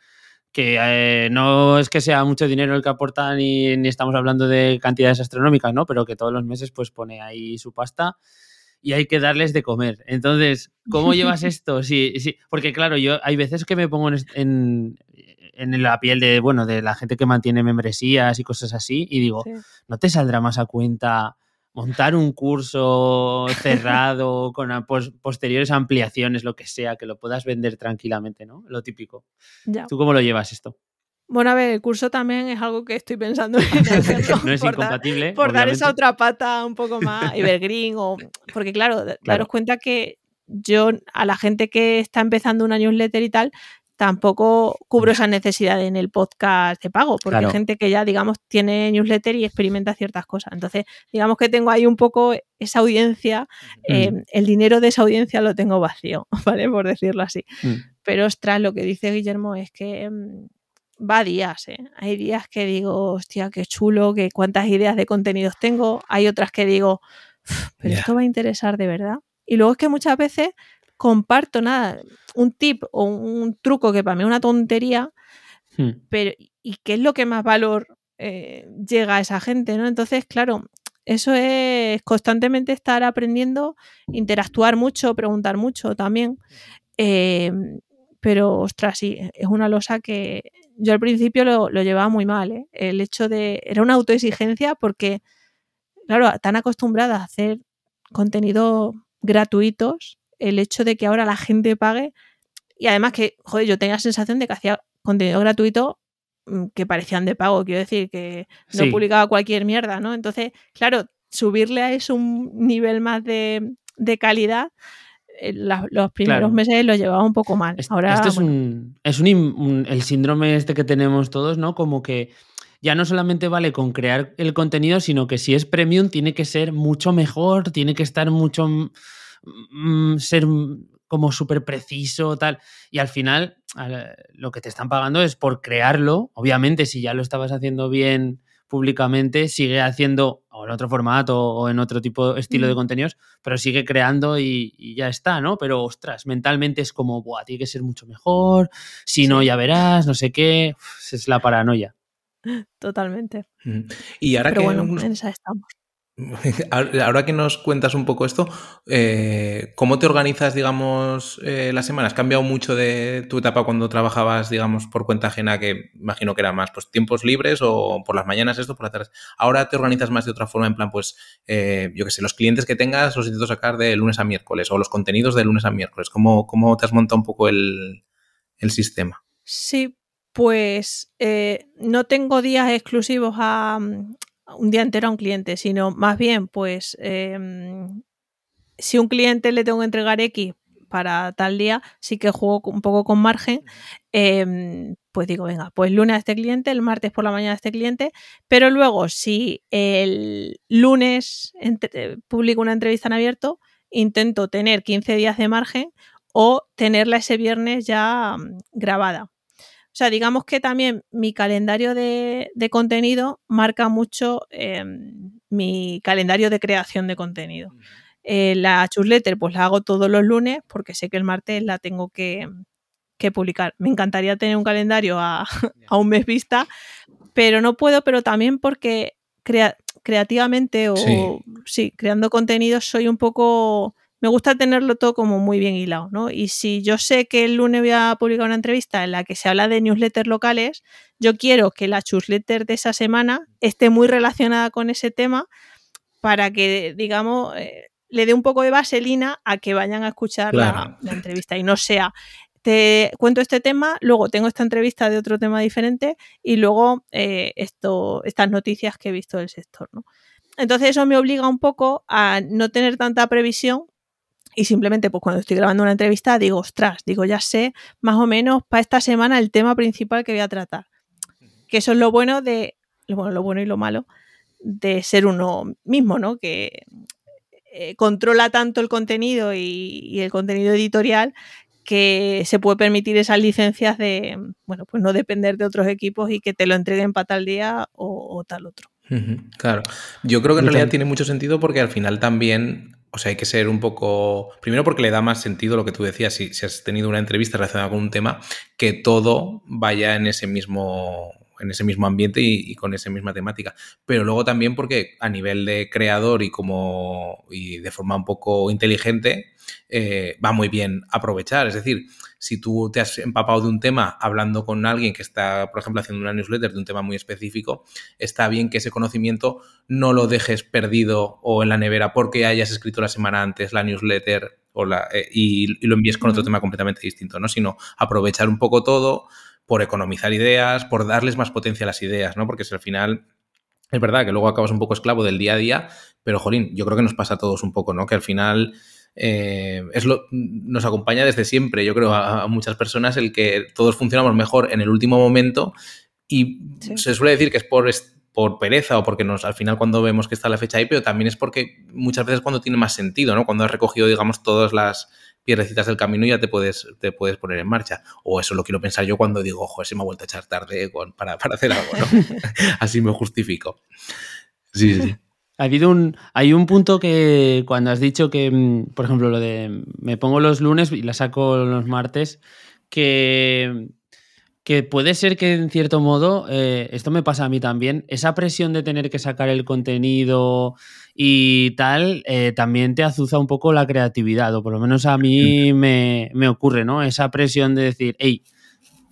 eh, no es que sea mucho dinero el que aportan ni, ni, estamos hablando de cantidades astronómicas, ¿no? Pero que todos los meses pues pone ahí su pasta y hay que darles de comer. Entonces, ¿cómo llevas esto? Sí, sí, porque claro, yo hay veces que me pongo en, en, la piel de, bueno, de la gente que mantiene membresías y cosas así y digo, ¿no te saldrá más a cuenta montar un curso cerrado con posteriores ampliaciones, lo que sea, que lo puedas vender tranquilamente, ¿no? Lo típico. ¿Tú cómo lo llevas esto? Bueno, a ver, el curso también es algo que estoy pensando en hacerlo. no es incompatible. por dar esa otra pata un poco más evergreen. O, porque, claro, daros cuenta que yo, a la gente que está empezando una newsletter y tal, tampoco cubro esa necesidad en el podcast de pago, porque hay gente que ya, digamos, tiene newsletter y experimenta ciertas cosas. Entonces, digamos que tengo ahí un poco esa audiencia, em, el dinero de esa audiencia lo tengo vacío, ¿vale? Por decirlo así. Mm. Pero, ostras, lo que dice Guillermo es que em, va días, ¿eh? Hay días que digo, hostia, qué chulo, que cuántas ideas de contenidos tengo. Hay otras que digo, pero esto va a interesar de verdad. Y luego es que muchas veces comparto nada, un tip o un truco que para mí es una tontería, hmm. pero ¿y qué es lo que más valor eh, llega a esa gente? ¿no? Entonces, claro, eso es constantemente estar aprendiendo, interactuar mucho, preguntar mucho también. Eh, pero, ostras, sí, es una losa que yo al principio lo, llevaba muy mal, ¿eh? El hecho de. Era una autoexigencia porque, claro, tan acostumbrada a hacer contenido gratuitos, el hecho de que ahora la gente pague. Y además que, joder, yo tenía la sensación de que hacía contenido gratuito mm, que parecían de pago, quiero decir, que no publicaba cualquier mierda, ¿no? Entonces, claro, subirle a eso un nivel más de, de calidad eh, los primeros meses lo llevaba un poco mal. Ahora, este es, un, es un, el síndrome este que tenemos todos, ¿no? Como que ya no solamente vale con crear el contenido, sino que si es premium tiene que ser mucho mejor, tiene que estar mucho... Mm, ser como súper preciso, tal. Y al final, lo que te están pagando es por crearlo. Obviamente, si ya lo estabas haciendo bien públicamente, sigue haciendo o en otro formato o en otro tipo de estilo de contenidos, pero sigue creando y, ya está, ¿no? Pero ostras, mentalmente es como, Buah, tiene que ser mucho mejor, si no ya verás, no sé qué, es la paranoia. Totalmente. Y ahora pero que bueno, en esa estamos. Ahora que nos cuentas un poco esto, eh, ¿cómo te organizas, digamos, eh, las semanas? ¿Ha cambiado mucho de tu etapa cuando trabajabas, digamos, por cuenta ajena, que imagino que era más, pues, tiempos libres o por las mañanas esto, por las tardes? Ahora te organizas más de otra forma, en plan, pues, eh, yo qué sé, los clientes que tengas los intento sacar de lunes a miércoles o los contenidos de lunes a miércoles. ¿Cómo, cómo te has montado un poco el, el sistema? Sí, pues no tengo días exclusivos a, un día entero a un cliente, sino más bien, pues, em, si un cliente le tengo que entregar X para tal día, sí que juego un poco con margen, em, pues digo, venga, pues lunes a este cliente, el martes por la mañana a este cliente, pero luego si el lunes eh, publico una entrevista en abierto, intento tener 15 días de margen o tenerla ese viernes ya mm, grabada. O sea, digamos que también mi calendario de, contenido marca mucho em, mi calendario de creación de contenido. Eh, la chusletter pues la hago todos los lunes porque sé que el martes la tengo que, publicar. Me encantaría tener un calendario a, un mes vista, pero no puedo, pero también porque creativamente o sí, creando contenido soy un poco me gusta tenerlo todo como muy bien hilado, ¿no? Y si yo sé que el lunes voy a publicar una entrevista en la que se habla de newsletters locales, yo quiero que la newsletter de esa semana esté muy relacionada con ese tema para que, digamos, eh, le dé un poco de vaselina a que vayan a escuchar la, entrevista y no sea te cuento este tema, luego tengo esta entrevista de otro tema diferente y luego eh, esto, estas noticias que he visto del sector. ¿no? Entonces eso me obliga un poco a no tener tanta previsión y simplemente pues cuando estoy grabando una entrevista digo, ostras, digo, ya sé más o menos para esta semana el tema principal que voy a tratar. Que eso es lo bueno de, bueno, lo bueno y lo malo de ser uno mismo, ¿no? Que eh, controla tanto el contenido y, el contenido editorial que se puede permitir esas licencias de, bueno, pues no depender de otros equipos y que te lo entreguen para tal día o, tal otro. claro, yo creo que en realidad tiene mucho sentido porque al final también, o sea, hay que ser un poco, primero porque le da más sentido lo que tú decías, si, has tenido una entrevista relacionada con un tema, que todo vaya en ese mismo en ese mismo ambiente y, con esa misma temática. Pero luego también porque a nivel de creador y como y de forma un poco inteligente, eh, va muy bien aprovechar. Es decir, si tú te has empapado de un tema hablando con alguien que está, por ejemplo, haciendo una newsletter de un tema muy específico, está bien que ese conocimiento no lo dejes perdido o en la nevera porque hayas escrito la semana antes la newsletter o la, eh, y, lo envíes con otro tema completamente distinto, ¿no? Sino aprovechar un poco todo, por economizar ideas, por darles más potencia a las ideas, ¿no? Porque si al final es verdad que luego acabas un poco esclavo del día a día, pero jolín, yo creo que nos pasa a todos un poco, ¿no? Que al final eh, es lo, nos acompaña desde siempre, yo creo, a, muchas personas el que todos funcionamos mejor en el último momento y se suele decir que es por, por pereza o porque nos, al final cuando vemos que está la fecha ahí, pero también es porque muchas veces cuando tiene más sentido, ¿no? Cuando has recogido, digamos, todas las piedrecitas del camino y ya te puedes, te puedes poner en marcha. O eso lo quiero pensar yo cuando digo, ojo, se me ha vuelto a echar tarde para, hacer algo, ¿no? Así me justifico. Sí, sí. Ha habido un, hay un punto que cuando has dicho que, mm, por ejemplo, lo de me pongo los lunes y la saco los martes, que, que puede ser que en cierto modo, eh, esto me pasa a mí también, esa presión de tener que sacar el contenido y tal, eh, también te azuza un poco la creatividad, o por lo menos a mí me, ocurre, ¿no? Esa presión de decir, hey,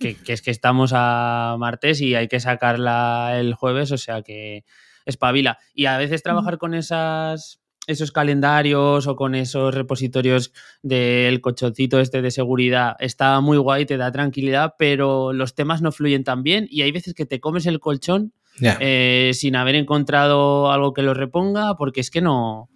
que, es que estamos a martes y hay que sacarla el jueves, o sea que espabila. Y a veces trabajar con esas esos calendarios o con esos repositorios del cochoncito este de seguridad está muy guay, te da tranquilidad, pero los temas no fluyen tan bien y hay veces que te comes el colchón eh, sin haber encontrado algo que lo reponga, porque es que no,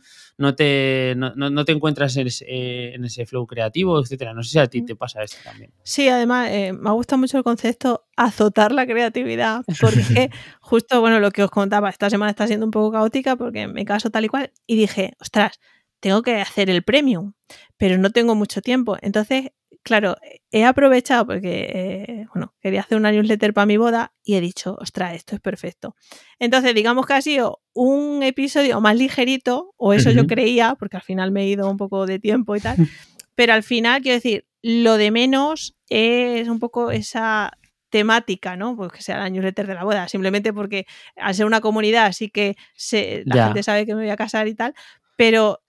no, te, no, te encuentras en ese, flow creativo, etcétera. No sé si a ti te pasa esto también. Sí, además eh, me gusta mucho el concepto azotar la creatividad, porque justo, bueno, lo que os contaba, esta semana está siendo un poco caótica porque me caso tal y cual, y dije, ostras, tengo que hacer el premium, pero no tengo mucho tiempo. Entonces claro, he aprovechado porque, eh, bueno, quería hacer una newsletter para mi boda y he dicho, ostras, esto es perfecto. Entonces, digamos que ha sido un episodio más ligerito, o eso yo creía, porque al final me he ido un poco de tiempo y tal, pero al final, quiero decir, lo de menos es un poco esa temática, ¿no? Pues que sea la newsletter de la boda, simplemente porque al ser una comunidad así que se, la gente sabe que me voy a casar y tal, pero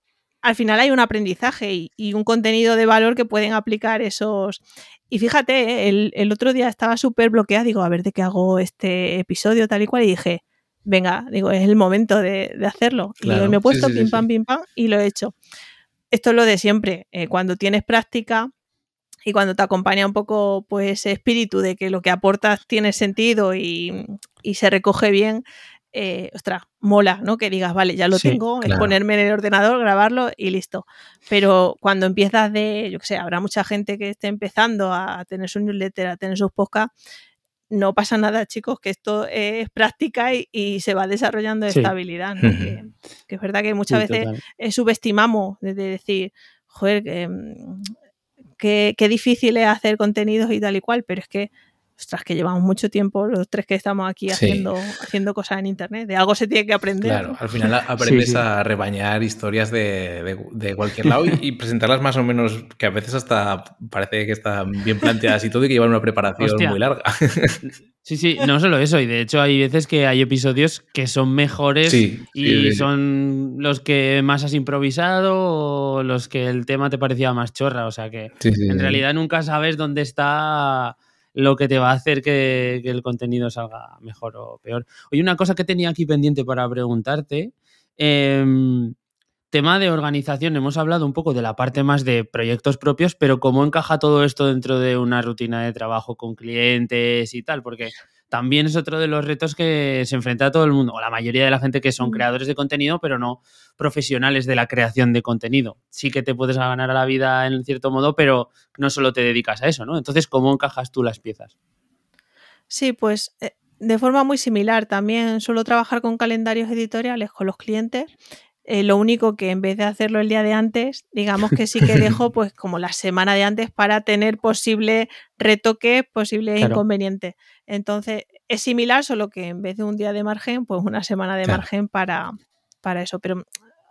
al final hay un aprendizaje y, un contenido de valor que pueden aplicar esos. Y fíjate, ¿eh? el, otro día estaba súper bloqueada, digo, a ver de qué hago este episodio tal y cual, y dije, venga, digo, es el momento de, hacerlo. y me he puesto pim pam, pim pam y lo he hecho. Esto es lo de siempre, eh, cuando tienes práctica y cuando te acompaña un poco pues ese espíritu de que lo que aportas tiene sentido y, y se recoge bien, eh, ostras, mola, ¿no? Que digas, vale, ya lo tengo, es ponerme en el ordenador, grabarlo y listo. Pero cuando empiezas de, yo qué sé, habrá mucha gente que esté empezando a tener su newsletter, a tener sus podcasts, no pasa nada, chicos, que esto es práctica y, se va desarrollando estabilidad, ¿no? que, es verdad que muchas veces subestimamos de, decir, joder, mm, qué difícil es hacer contenidos y tal y cual, pero es que ostras, que llevamos mucho tiempo los tres que estamos aquí haciendo, haciendo cosas en Internet. De algo se tiene que aprender. Claro, al final aprendes a rebañar historias de, cualquier lado y, presentarlas más o menos, que a veces hasta parece que están bien planteadas y todo y que llevan una preparación muy larga. Sí, sí, no solo eso, y de hecho hay veces que hay episodios que son mejores y son los que más has improvisado o los que el tema te parecía más chorra, o sea que en realidad nunca sabes dónde está lo que te va a hacer que, el contenido salga mejor o peor. Oye, una cosa que tenía aquí pendiente para preguntarte. Em, tema de organización, hemos hablado un poco de la parte más de proyectos propios, pero cómo encaja todo esto dentro de una rutina de trabajo con clientes y tal, porque también es otro de los retos que se enfrenta a todo el mundo, o la mayoría de la gente que son Mm. creadores de contenido, pero no profesionales de la creación de contenido. Sí que te puedes ganar a la vida en cierto modo, pero no solo te dedicas a eso, ¿no? Entonces, ¿cómo encajas tú las piezas? Sí, pues eh, de forma muy similar. También suelo trabajar con calendarios editoriales con los clientes. Eh, lo único que en vez de hacerlo el día de antes, digamos que sí que dejo pues como la semana de antes para tener posibles retoques, posibles Claro. inconvenientes. Entonces es similar, solo que en vez de un día de margen, pues una semana de Claro. margen para, para eso. Pero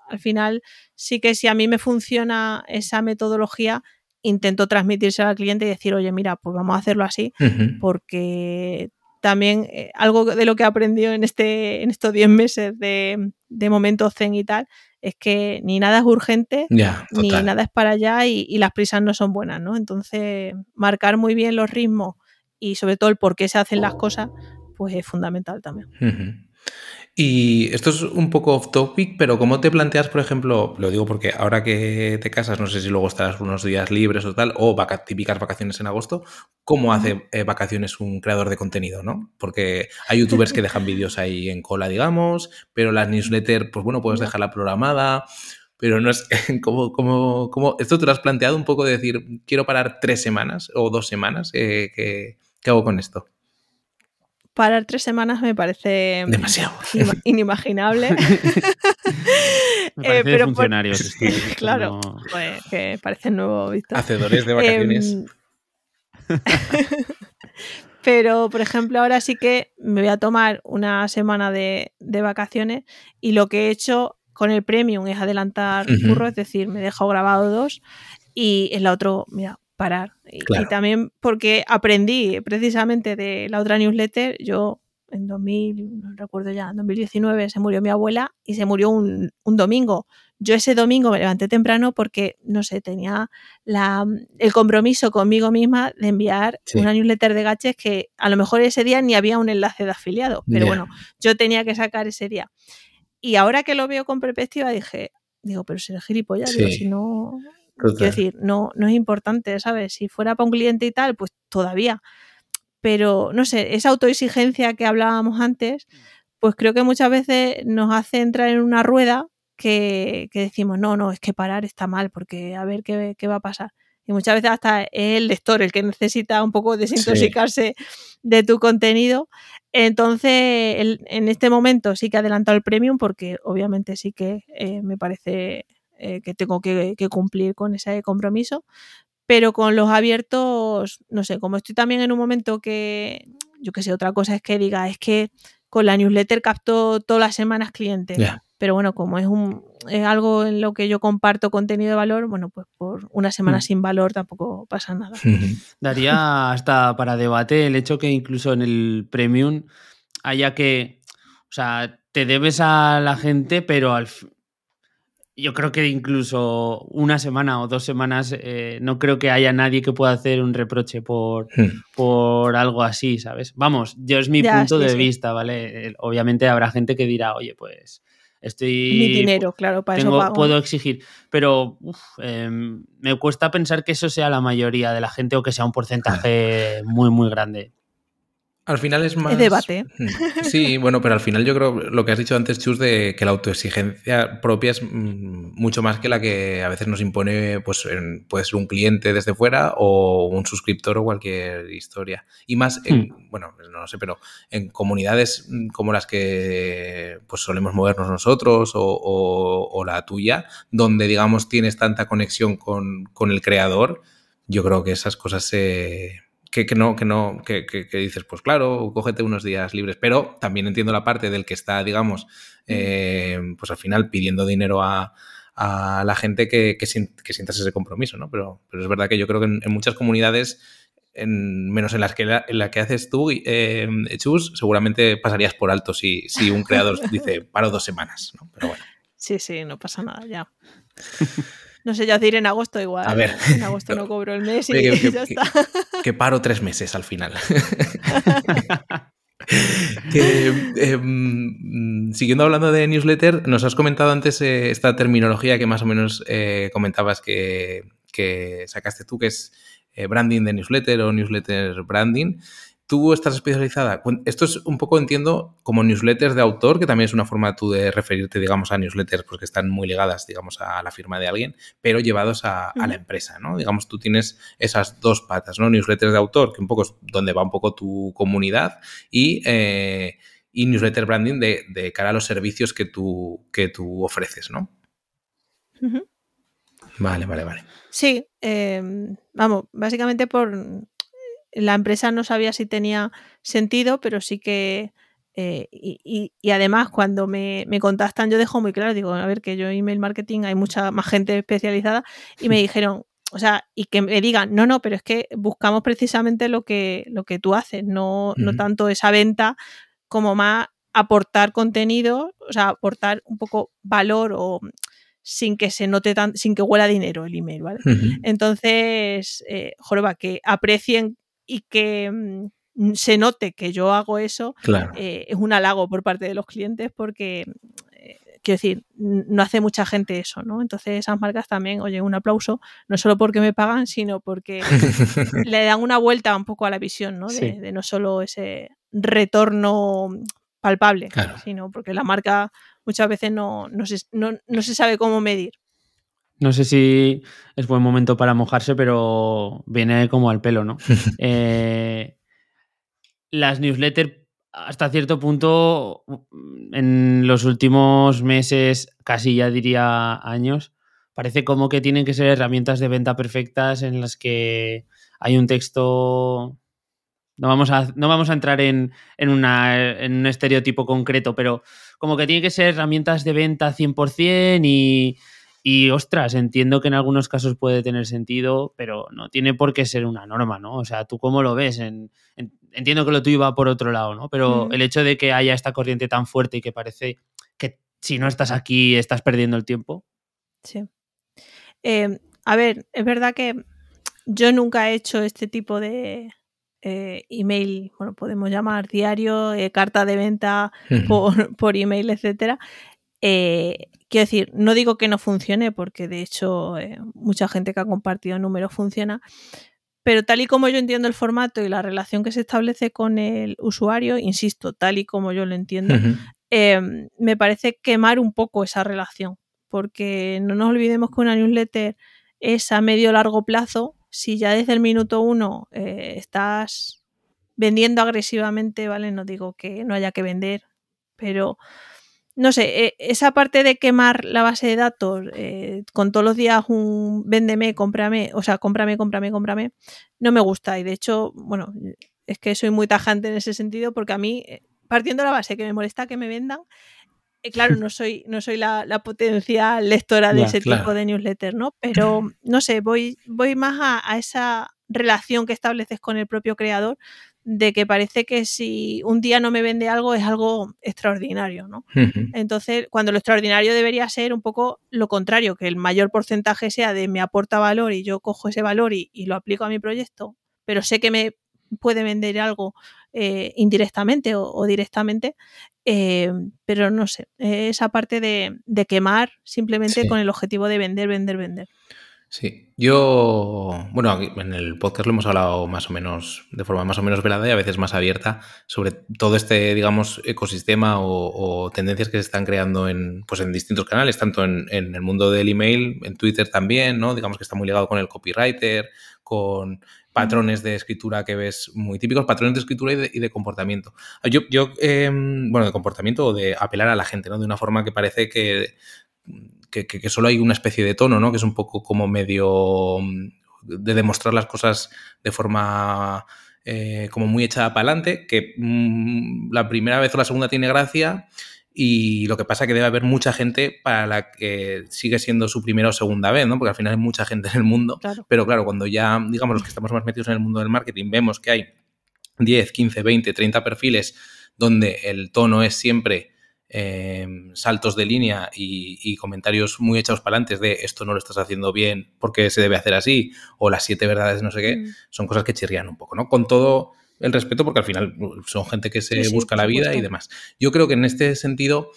al final sí que si a mí me funciona esa metodología, intento transmitírsela al cliente y decir, oye, mira, pues vamos a hacerlo así porque también eh, algo de lo que he aprendido en, este, en estos 10 meses de, de momento zen y tal, es que ni nada es urgente, ni nada es para allá y, y las prisas no son buenas, ¿no? Entonces, marcar muy bien los ritmos y sobre todo el por qué se hacen las cosas, pues es fundamental también. Y esto es un poco off topic, pero ¿cómo te planteas, por ejemplo, lo digo porque ahora que te casas, no sé si luego estarás unos días libres o tal, o vaca- típicas vacaciones en agosto, ¿cómo hace eh, vacaciones un creador de contenido, no? Porque hay youtubers que dejan vídeos ahí en cola, digamos, pero las newsletters, pues bueno, puedes dejarla programada, pero no es como, como, como, esto te lo has planteado un poco de decir, quiero parar tres semanas o dos semanas, eh, ¿qué, qué hago con esto? Parar tres semanas me parece Demasiado. inima- inimaginable. Me Eh, parece pero por- funcionarios. esto claro, no- pues, que parece nuevo visto. Hacedores de vacaciones. Em, Pero, por ejemplo, ahora sí que me voy a tomar una semana de, de vacaciones y lo que he hecho con el premium es adelantar Ujú. curro, es decir, me he dejado grabado dos y en la otra, mira, parar. Y, y Claro. también porque aprendí precisamente de la otra newsletter, yo en 2000, no recuerdo ya, en 2019 se murió mi abuela y se murió un, un domingo. Yo ese domingo me levanté temprano porque, no sé, tenía la, el compromiso conmigo misma de enviar Sí. una newsletter de gaches que a lo mejor ese día ni había un enlace de afiliado, pero Ya. bueno, yo tenía que sacar ese día. Y ahora que lo veo con perspectiva dije, digo, pero si eres gilipollas, digo, Sí. si no, Total. quiero decir, no, no es importante, ¿sabes? Si fuera para un cliente y tal, pues todavía. Pero, no sé, esa autoexigencia que hablábamos antes, pues creo que muchas veces nos hace entrar en una rueda que, que decimos, no, no, es que parar está mal, porque a ver qué, qué va a pasar. Y muchas veces hasta es el lector el que necesita un poco desintoxicarse de tu contenido. Entonces, el- en este momento sí que he adelantado el premium porque obviamente sí que eh, me parece eh, que tengo que, que cumplir con ese compromiso. Pero con los abiertos, no sé, como estoy también en un momento que, yo qué sé, otra cosa es que diga, es que con la newsletter capto todas las semanas clientes. Pero bueno, como es, un, es algo en lo que yo comparto contenido de valor, bueno, pues por una semana Mm. sin valor tampoco pasa nada. Daría hasta para debate el hecho que incluso en el premium haya que, o sea, te debes a la gente, pero al yo creo que incluso una semana o dos semanas eh, no creo que haya nadie que pueda hacer un reproche por, Ujú. por algo así, ¿sabes? Vamos, yo es mi Ya, punto sí, de sí. vista, ¿vale? Obviamente habrá gente que dirá, oye, pues estoy... Mi dinero, claro, para tengo- eso pago. puedo exigir, pero uf, em, me cuesta pensar que eso sea la mayoría de la gente o que sea un porcentaje muy, muy grande. Al final es más. debate. Sí, bueno, pero al final yo creo lo que has dicho antes, Chus, de que la autoexigencia propia es mm, mucho más que la que a veces nos impone, pues en- puede ser un cliente desde fuera o un suscriptor o cualquier historia. Y más, en, bueno, no lo sé, pero en comunidades mm, como las que pues solemos movernos nosotros o, o- o la tuya, donde digamos tienes tanta conexión con, con el creador, yo creo que esas cosas se que, que no, que no, que, que- que dices, pues claro, cógete unos días libres, pero también entiendo la parte del que está, digamos, eh, pues al final pidiendo dinero a, a la gente que, que, sien- que sientas ese compromiso, ¿no? Pero, pero es verdad que yo creo que en, en muchas comunidades, en, menos en las que la, en la que haces tú, eh, Chus, seguramente pasarías por alto si, si un creador dice paro dos semanas, ¿no? Pero bueno. Sí, sí, no pasa nada, ya. No sé, ya diré en agosto igual. A ver. En agosto no cobro el mes y Oye, que- que- ya que- está. que paro tres meses al final. Em, siguiendo hablando de newsletter, nos has comentado antes eh, esta terminología que más o menos eh, comentabas que, que, sacaste tú, que es eh, branding de newsletter o newsletter branding tú estás especializada. Esto es un poco, entiendo, como newsletters de autor, que también es una forma tú de referirte, digamos, a newsletters porque están muy ligadas, digamos, a la firma de alguien, pero llevados a, la empresa, ¿no? Digamos, tú tienes esas dos patas, ¿no? Newsletters de autor, que un poco es donde va un poco tu comunidad, y, eh, newsletter branding de, cara a los servicios que tú, que tú ofreces, ¿no? Vale, vale, vale. Sí, em, vamos, básicamente por la empresa no sabía si tenía sentido, pero sí que... Eh, y, además cuando me, contactan yo dejo muy claro, digo, a ver que yo email marketing hay mucha más gente especializada y me dijeron, o sea, y que me digan, no, no, pero es que buscamos precisamente lo que, lo que tú haces, no, no tanto esa venta como más aportar contenido, o sea, aportar un poco valor o sin que se note tan, sin que huela dinero el email, ¿vale? Entonces, eh, joroba, que aprecien y que mm, se note que yo hago eso eh, es un halago por parte de los clientes porque, eh, quiero decir, no hace mucha gente eso, ¿no? Entonces esas marcas también, oye, un aplauso, no solo porque me pagan, sino porque le dan una vuelta un poco a la visión, ¿no? De, no solo ese retorno palpable, sino porque la marca muchas veces no, no, se, no, no se sabe cómo medir. No sé si es buen momento para mojarse, pero viene como al pelo, ¿no? Eh, las newsletters, hasta cierto punto, en los últimos meses, casi ya diría años, parece como que tienen que ser herramientas de venta perfectas en las que hay un texto. No vamos a, no vamos a entrar en, en, en un estereotipo concreto, pero como que tiene que ser herramientas de venta 100% y y ostras, entiendo que en algunos casos puede tener sentido, pero no tiene por qué ser una norma, ¿no? O sea, ¿tú cómo lo ves? entiendo que lo tuyo va por otro lado, ¿no? Pero el hecho de que haya esta corriente tan fuerte y que parece que si no estás aquí estás perdiendo el tiempo. Sí. Eh, a ver, es verdad que yo nunca he hecho este tipo de eh, email, bueno, podemos llamar diario, eh, carta de venta por, por email, etcétera. Eh, quiero decir, no digo que no funcione, porque de hecho eh, mucha gente que ha compartido números funciona, pero tal y como yo entiendo el formato y la relación que se establece con el usuario, insisto, tal y como yo lo entiendo, em, me parece quemar un poco esa relación, porque no nos olvidemos que una newsletter es a medio largo plazo. Si ya desde el minuto uno eh, estás vendiendo agresivamente, ¿vale? No digo que no haya que vender, pero no sé, eh, esa parte de quemar la base de datos eh, con todos los días un véndeme, cómprame, o sea, cómprame, cómprame, cómprame, no me gusta. Y de hecho, bueno, es que soy muy tajante en ese sentido porque a mí, eh, partiendo de la base que me molesta que me vendan, claro, no soy, no soy la, potencial lectora de ese tipo de newsletter, ¿no? Pero no sé, voy, voy más a, esa relación que estableces con el propio creador de que parece que si un día no me vende algo es algo extraordinario, ¿no? Entonces, cuando lo extraordinario debería ser un poco lo contrario, que el mayor porcentaje sea de me aporta valor y yo cojo ese valor y, lo aplico a mi proyecto, pero sé que me puede vender algo eh, indirectamente o, directamente, eh, pero no sé, esa parte de, quemar simplemente con el objetivo de vender, vender, vender. Sí, yo, bueno, en el podcast lo hemos hablado más o menos, de forma más o menos velada y a veces más abierta sobre todo este, digamos, ecosistema o, tendencias que se están creando en, pues en distintos canales, tanto en, el mundo del email, en Twitter también, ¿no? Digamos que está muy ligado con el copywriter, con patrones de escritura que ves muy típicos, patrones de escritura y de, comportamiento. Yo, yo em, bueno, de comportamiento o de apelar a la gente, ¿no? De una forma que parece que que, solo hay una especie de tono, ¿no? Que es un poco como medio mm, de demostrar las cosas de forma eh, como muy echada para adelante, que mm, la primera vez o la segunda tiene gracia y lo que pasa es que debe haber mucha gente para la que sigue siendo su primera o segunda vez, ¿no? Porque al final hay mucha gente en el mundo, pero claro, cuando ya, digamos, los que estamos más metidos en el mundo del marketing, vemos que hay 10, 15, 20, 30 perfiles donde el tono es siempre Em, saltos de línea y, comentarios muy echados para adelante de esto no lo estás haciendo bien porque se debe hacer así, o las siete verdades no sé qué, mm. son cosas que chirrían un poco, ¿no? Con todo, el respeto porque al final son gente que se busca la vida y demás. Yo creo que en este sentido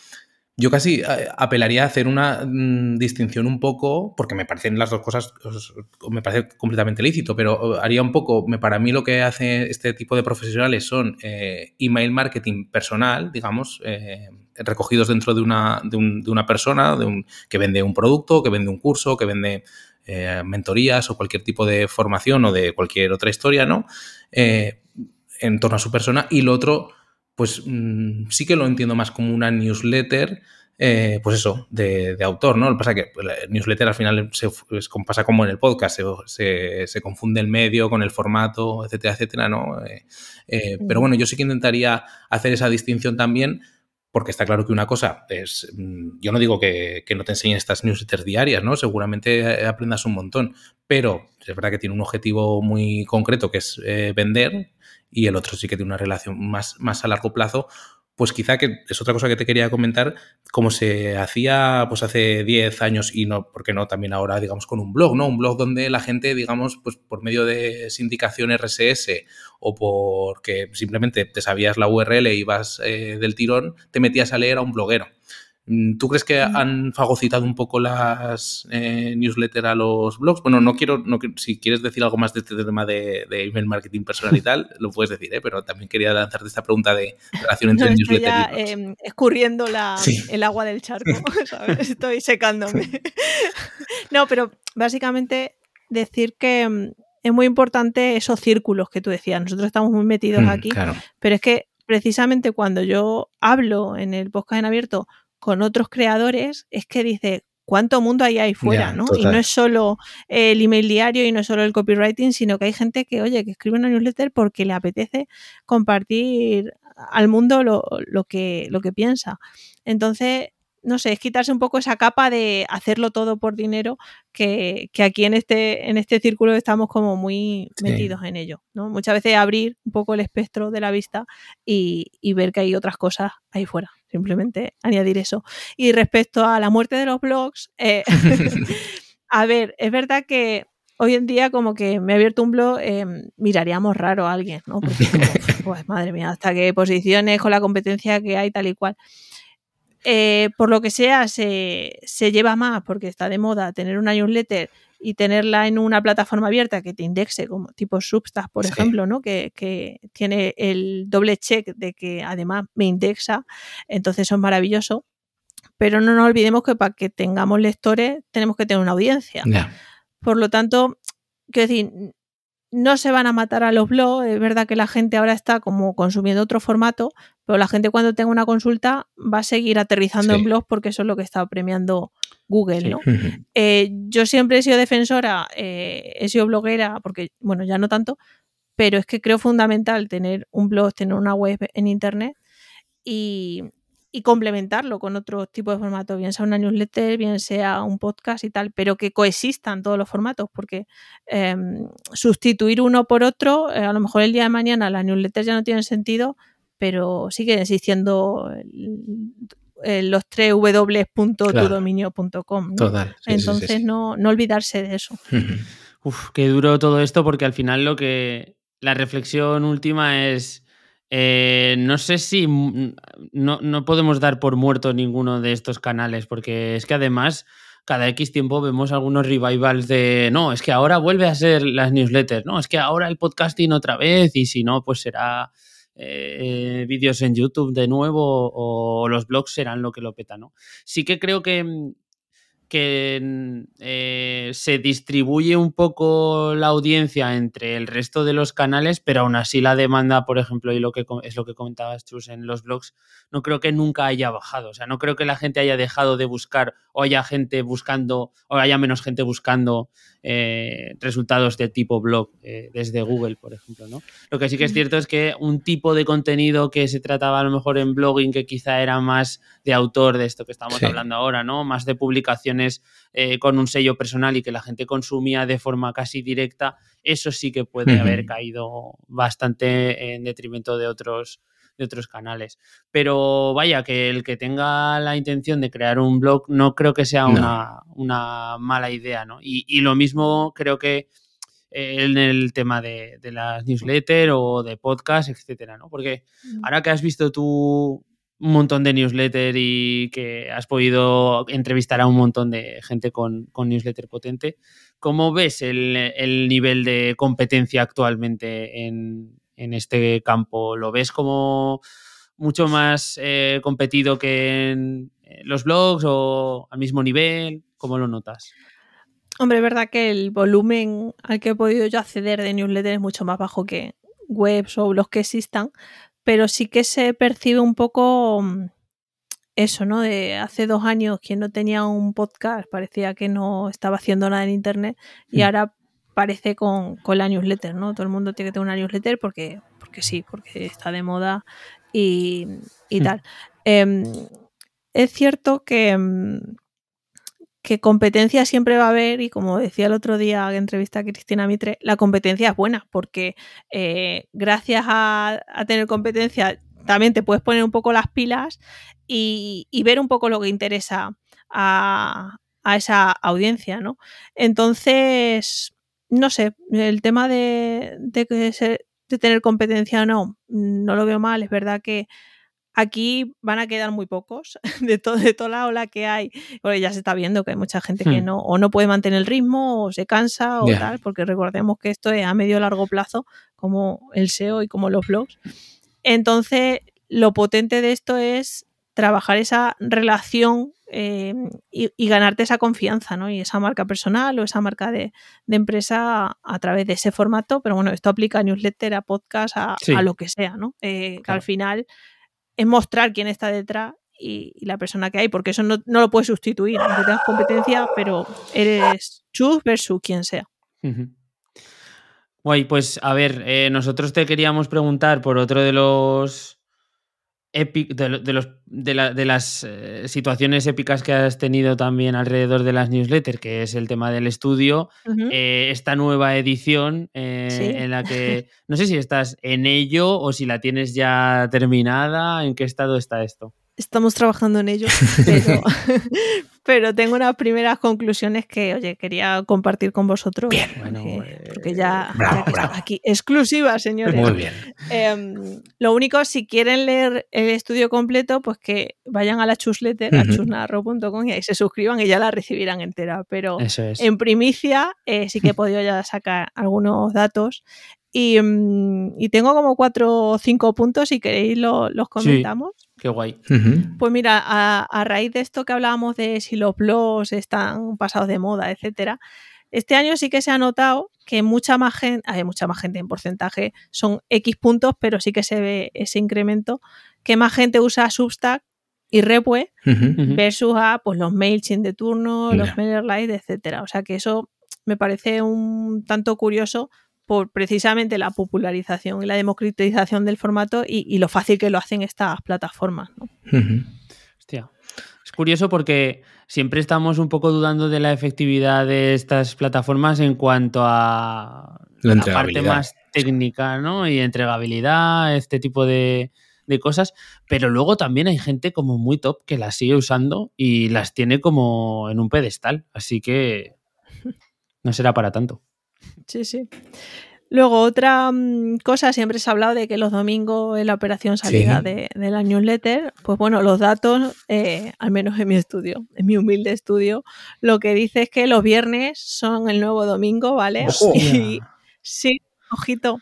yo casi eh, apelaría a hacer una mm, distinción un poco, porque me parecen las dos cosas, me parece completamente lícito, pero haría un poco, me, para mí lo que hace este tipo de profesionales son eh, email marketing personal, digamos, eh, recogidos dentro de una, de, una persona de un, que vende un producto, que vende un curso, que vende mentorías o cualquier tipo de formación o de cualquier otra historia, ¿no? en torno a su persona. Y lo otro pues mm, sí que lo entiendo más como una newsletter, eh, pues eso, de, autor, ¿no? Lo que pasa es que pues, la newsletter al final se, pasa como en el podcast, se, se, confunde el medio con el formato, etcétera, etcétera, ¿no? Eh, eh, pero bueno, yo sí que intentaría hacer esa distinción también, porque está claro que una cosa es, mm, yo no digo que, no te enseñen estas newsletters diarias, ¿no? Seguramente aprendas un montón, pero es verdad que tiene un objetivo muy concreto que es vender, y el otro sí que tiene una relación más, más a largo plazo, pues quizá que es otra cosa que te quería comentar, como se hacía pues hace 10 años y no, porque no también ahora, digamos, con un blog, ¿no? Un blog donde la gente, digamos, pues por medio de sindicación RSS o porque simplemente te sabías la URL y ibas eh, del tirón, te metías a leer a un bloguero. Mm, ¿Tú crees que han fagocitado un poco las eh, newsletters a los blogs? Bueno, no quiero, no, si quieres decir algo más de este tema de, email marketing personal y tal, lo puedes decir, ¿eh? pero también quería lanzarte esta pregunta de relación entre no, newsletter ya, y em, escurriendo la, el agua del charco, estoy secándome. no, pero básicamente decir que em, es muy importante esos círculos que tú decías. Nosotros estamos muy metidos mm, aquí, pero es que precisamente cuando yo hablo en el podcast en abierto con otros creadores es que dice, cuánto mundo hay ahí fuera, ¿no? Y no es solo el email diario y no es solo el copywriting, sino que hay gente que, oye, que escribe una newsletter porque le apetece compartir al mundo lo, lo, que, lo que piensa. Entonces, no sé, es quitarse un poco esa capa de hacerlo todo por dinero, que, aquí en este, en este círculo estamos como muy metidos en ello. ¿no? Muchas veces abrir un poco el espectro de la vista y, ver que hay otras cosas ahí fuera. Simplemente añadir eso. Y respecto a la muerte de los blogs, eh, a ver, es verdad que hoy en día como que me he abierto un blog, eh, miraríamos raro a alguien, ¿no? Porque pues madre mía, hasta qué posiciones con la competencia que hay tal y cual. Eh, por lo que sea, se, lleva más porque está de moda tener una newsletter y tenerla en una plataforma abierta que te indexe, como tipo Substack, por ejemplo, ¿no? Que, tiene el doble check de que además me indexa, entonces eso es maravilloso. Pero no nos olvidemos que para que tengamos lectores tenemos que tener una audiencia. Por lo tanto, quiero decir, no se van a matar a los blogs. Es verdad que la gente ahora está como consumiendo otro formato, pero la gente cuando tenga una consulta va a seguir aterrizando en blogs porque eso es lo que está premiando Google, ¿no? Eh, yo siempre he sido defensora, eh, he sido bloguera, porque, bueno, ya no tanto, pero es que creo fundamental tener un blog, tener una web en Internet y, y complementarlo con otro tipo de formato, bien sea una newsletter, bien sea un podcast y tal, pero que coexistan todos los formatos, porque em, sustituir uno por otro, eh, a lo mejor el día de mañana las newsletters ya no tienen sentido, pero siguen existiendo los tres www.tudominio.com. Total. Entonces No, no olvidarse de eso. Uf, qué duro todo esto, porque al final lo que la reflexión última es eh, no sé si no, podemos dar por muerto ninguno de estos canales, porque es que además cada X tiempo vemos algunos revivals de no, es que ahora vuelve a ser las newsletters, no, es que ahora el podcasting otra vez, y si no, pues será eh, vídeos en YouTube de nuevo o los blogs serán lo que lo peta, ¿no? Sí que creo que que eh, se distribuye un poco la audiencia entre el resto de los canales, pero aún así la demanda, por ejemplo, y lo que es lo que comentabas, Chus, en los blogs, no creo que nunca haya bajado. O sea, no creo que la gente haya dejado de buscar o haya gente buscando, o haya menos gente buscando eh, resultados de tipo blog eh, desde Google, por ejemplo. ¿no? Lo que sí que es cierto es que un tipo de contenido que se trataba a lo mejor en blogging, que quizá era más de autor de esto que estamos hablando ahora, ¿no? Más de eh, con un sello personal y que la gente consumía de forma casi directa, eso sí que puede haber caído bastante en detrimento de otros de otros canales. Pero vaya, que el que tenga la intención de crear un blog no creo que sea una, mala idea, ¿no? Y, lo mismo creo que en el tema de, de las newsletters o de podcast, etcétera, ¿no? Porque ahora que has visto tú un montón de newsletter y que has podido entrevistar a un montón de gente con, con newsletter potente, ¿cómo ves el, el nivel de competencia actualmente en, en, este campo? ¿Lo ves como mucho más eh, competido que en los blogs o al mismo nivel? ¿Cómo lo notas? Hombre, es verdad que el volumen al que he podido yo acceder de newsletter es mucho más bajo que webs o blogs que existan, pero sí que se percibe un poco mm, eso, ¿no? De hace dos años quien no tenía un podcast parecía que no estaba haciendo nada en Internet y Mm. ahora parece con, con la newsletter, ¿no? Todo el mundo tiene que tener una newsletter porque, porque sí, porque está de moda y, y Mm. tal. Em, es cierto que, que competencia siempre va a haber y como decía el otro día en entrevista a Cristina Mitre, la competencia es buena porque eh, gracias a, tener competencia también te puedes poner un poco las pilas y, ver un poco lo que interesa a, a esa audiencia, ¿no? Entonces, no sé, el tema de, de, de tener competencia o no, no lo veo mal, es verdad que aquí van a quedar muy pocos de, todo, de toda la ola que hay, porque ya se está viendo que hay mucha gente que Hmm. no, o no puede mantener el ritmo, o se cansa, o tal, porque recordemos que esto es a medio largo plazo, como el SEO y como los blogs. Entonces, lo potente de esto es trabajar esa relación eh, y, y ganarte esa confianza, ¿no? Y esa marca personal o esa marca de, de empresa a, a través de ese formato. Pero bueno, esto aplica a newsletter, a podcast, a, Sí. a lo que sea, ¿no? Eh, que al final es mostrar quién está detrás y, la persona que hay, porque eso no, no lo puedes sustituir, aunque tengas competencia, pero eres tú versus quien sea. Ujú. Guay, pues a ver, eh, nosotros te queríamos preguntar por otro de los epi- de, de los de, la- de las eh, situaciones épicas que has tenido también alrededor de las newsletters, que es el tema del estudio, eh, esta nueva edición eh, Sí. en la que no sé si estás en ello o si la tienes ya terminada, en qué estado está esto. Estamos trabajando en ello, pero, pero tengo unas primeras conclusiones que, oye, quería compartir con vosotros. Bueno, porque, eh, porque ya, bravo, ya que bravo. aquí. Exclusiva, señores. Muy bien. Em, lo único, si quieren leer el estudio completo, pues que vayan a la chusletter, a Ujú. chusnarro.com y ahí se suscriban y ya la recibirán entera. Pero Eso es. en primicia eh, sí que he podido ya sacar algunos datos. Y, mm, y tengo como cuatro o cinco puntos, si queréis lo- los comentamos. Qué guay. Pues mira, a, a raíz de esto que hablábamos de si los blogs están pasados de moda, etcétera, este año sí que se ha notado que mucha más gente, hay mucha más gente en porcentaje, son X puntos, pero sí que se ve ese incremento, que más gente usa Substack y Repue versus a pues, los MailChimp de turno, los Ya. MailerLite, etcétera. O sea que eso me parece un tanto curioso por precisamente la popularización y la democratización del formato y, y lo fácil que lo hacen estas plataformas. ¿no? Hostia. Es curioso porque siempre estamos un poco dudando de la efectividad de estas plataformas en cuanto a La la parte más técnica, ¿no? Y entregabilidad, este tipo de, de cosas. Pero luego también hay gente como muy top que las sigue usando y las tiene como en un pedestal. Así que no será para tanto. Sí, sí. Luego, otra mm, cosa, siempre se ha hablado de que los domingos es la operación salida Sí. de, de la newsletter. Pues bueno, los datos, eh, al menos en mi estudio, en mi humilde estudio, lo que dice es que los viernes son el nuevo domingo, ¿vale? Y sí, ojito.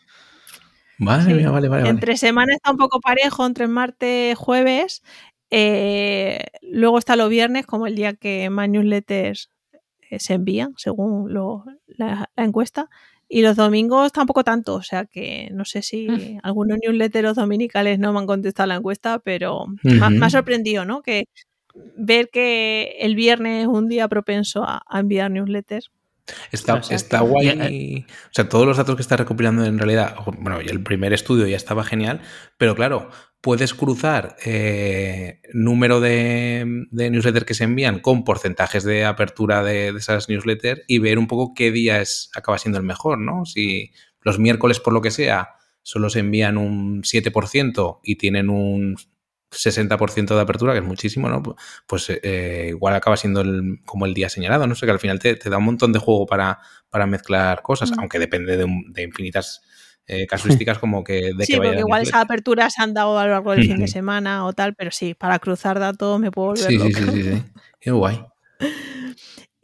Madre Sí. mía, vale, vale, vale. Entre semana está un poco parejo, entre martes, jueves. Eh, luego está los viernes, como el día que más newsletters eh, se envían, según lo- la, la encuesta. Y los domingos tampoco tanto, o sea que no sé si Mm. algunos newsletteros dominicales no me han contestado la encuesta, pero me, ha- me ha sorprendido, ¿no? Que ver que el viernes es un día propenso a, a enviar newsletters. Está, O sea, está que- guay. Ya, O sea, todos los datos que está recopilando en realidad, bueno, y el primer estudio ya estaba genial, pero claro, puedes cruzar eh, número de, de newsletters que se envían con porcentajes de apertura de, de esas newsletters y ver un poco qué día es, acaba siendo el mejor, ¿no? Si los miércoles, por lo que sea, solo se envían un 7% y tienen un 60% de apertura, que es muchísimo, ¿no? Pues eh, igual acaba siendo el, como el día señalado, no sé, que al final te, da un montón de juego para, para mezclar cosas, mm. aunque depende de, infinitas eh, casuísticas como que de sí, que vaya porque igual esas aperturas se han dado a lo largo del fin de semana o tal, pero sí, para cruzar datos me puedo volver sí, Sí, sí, sí, Qué guay.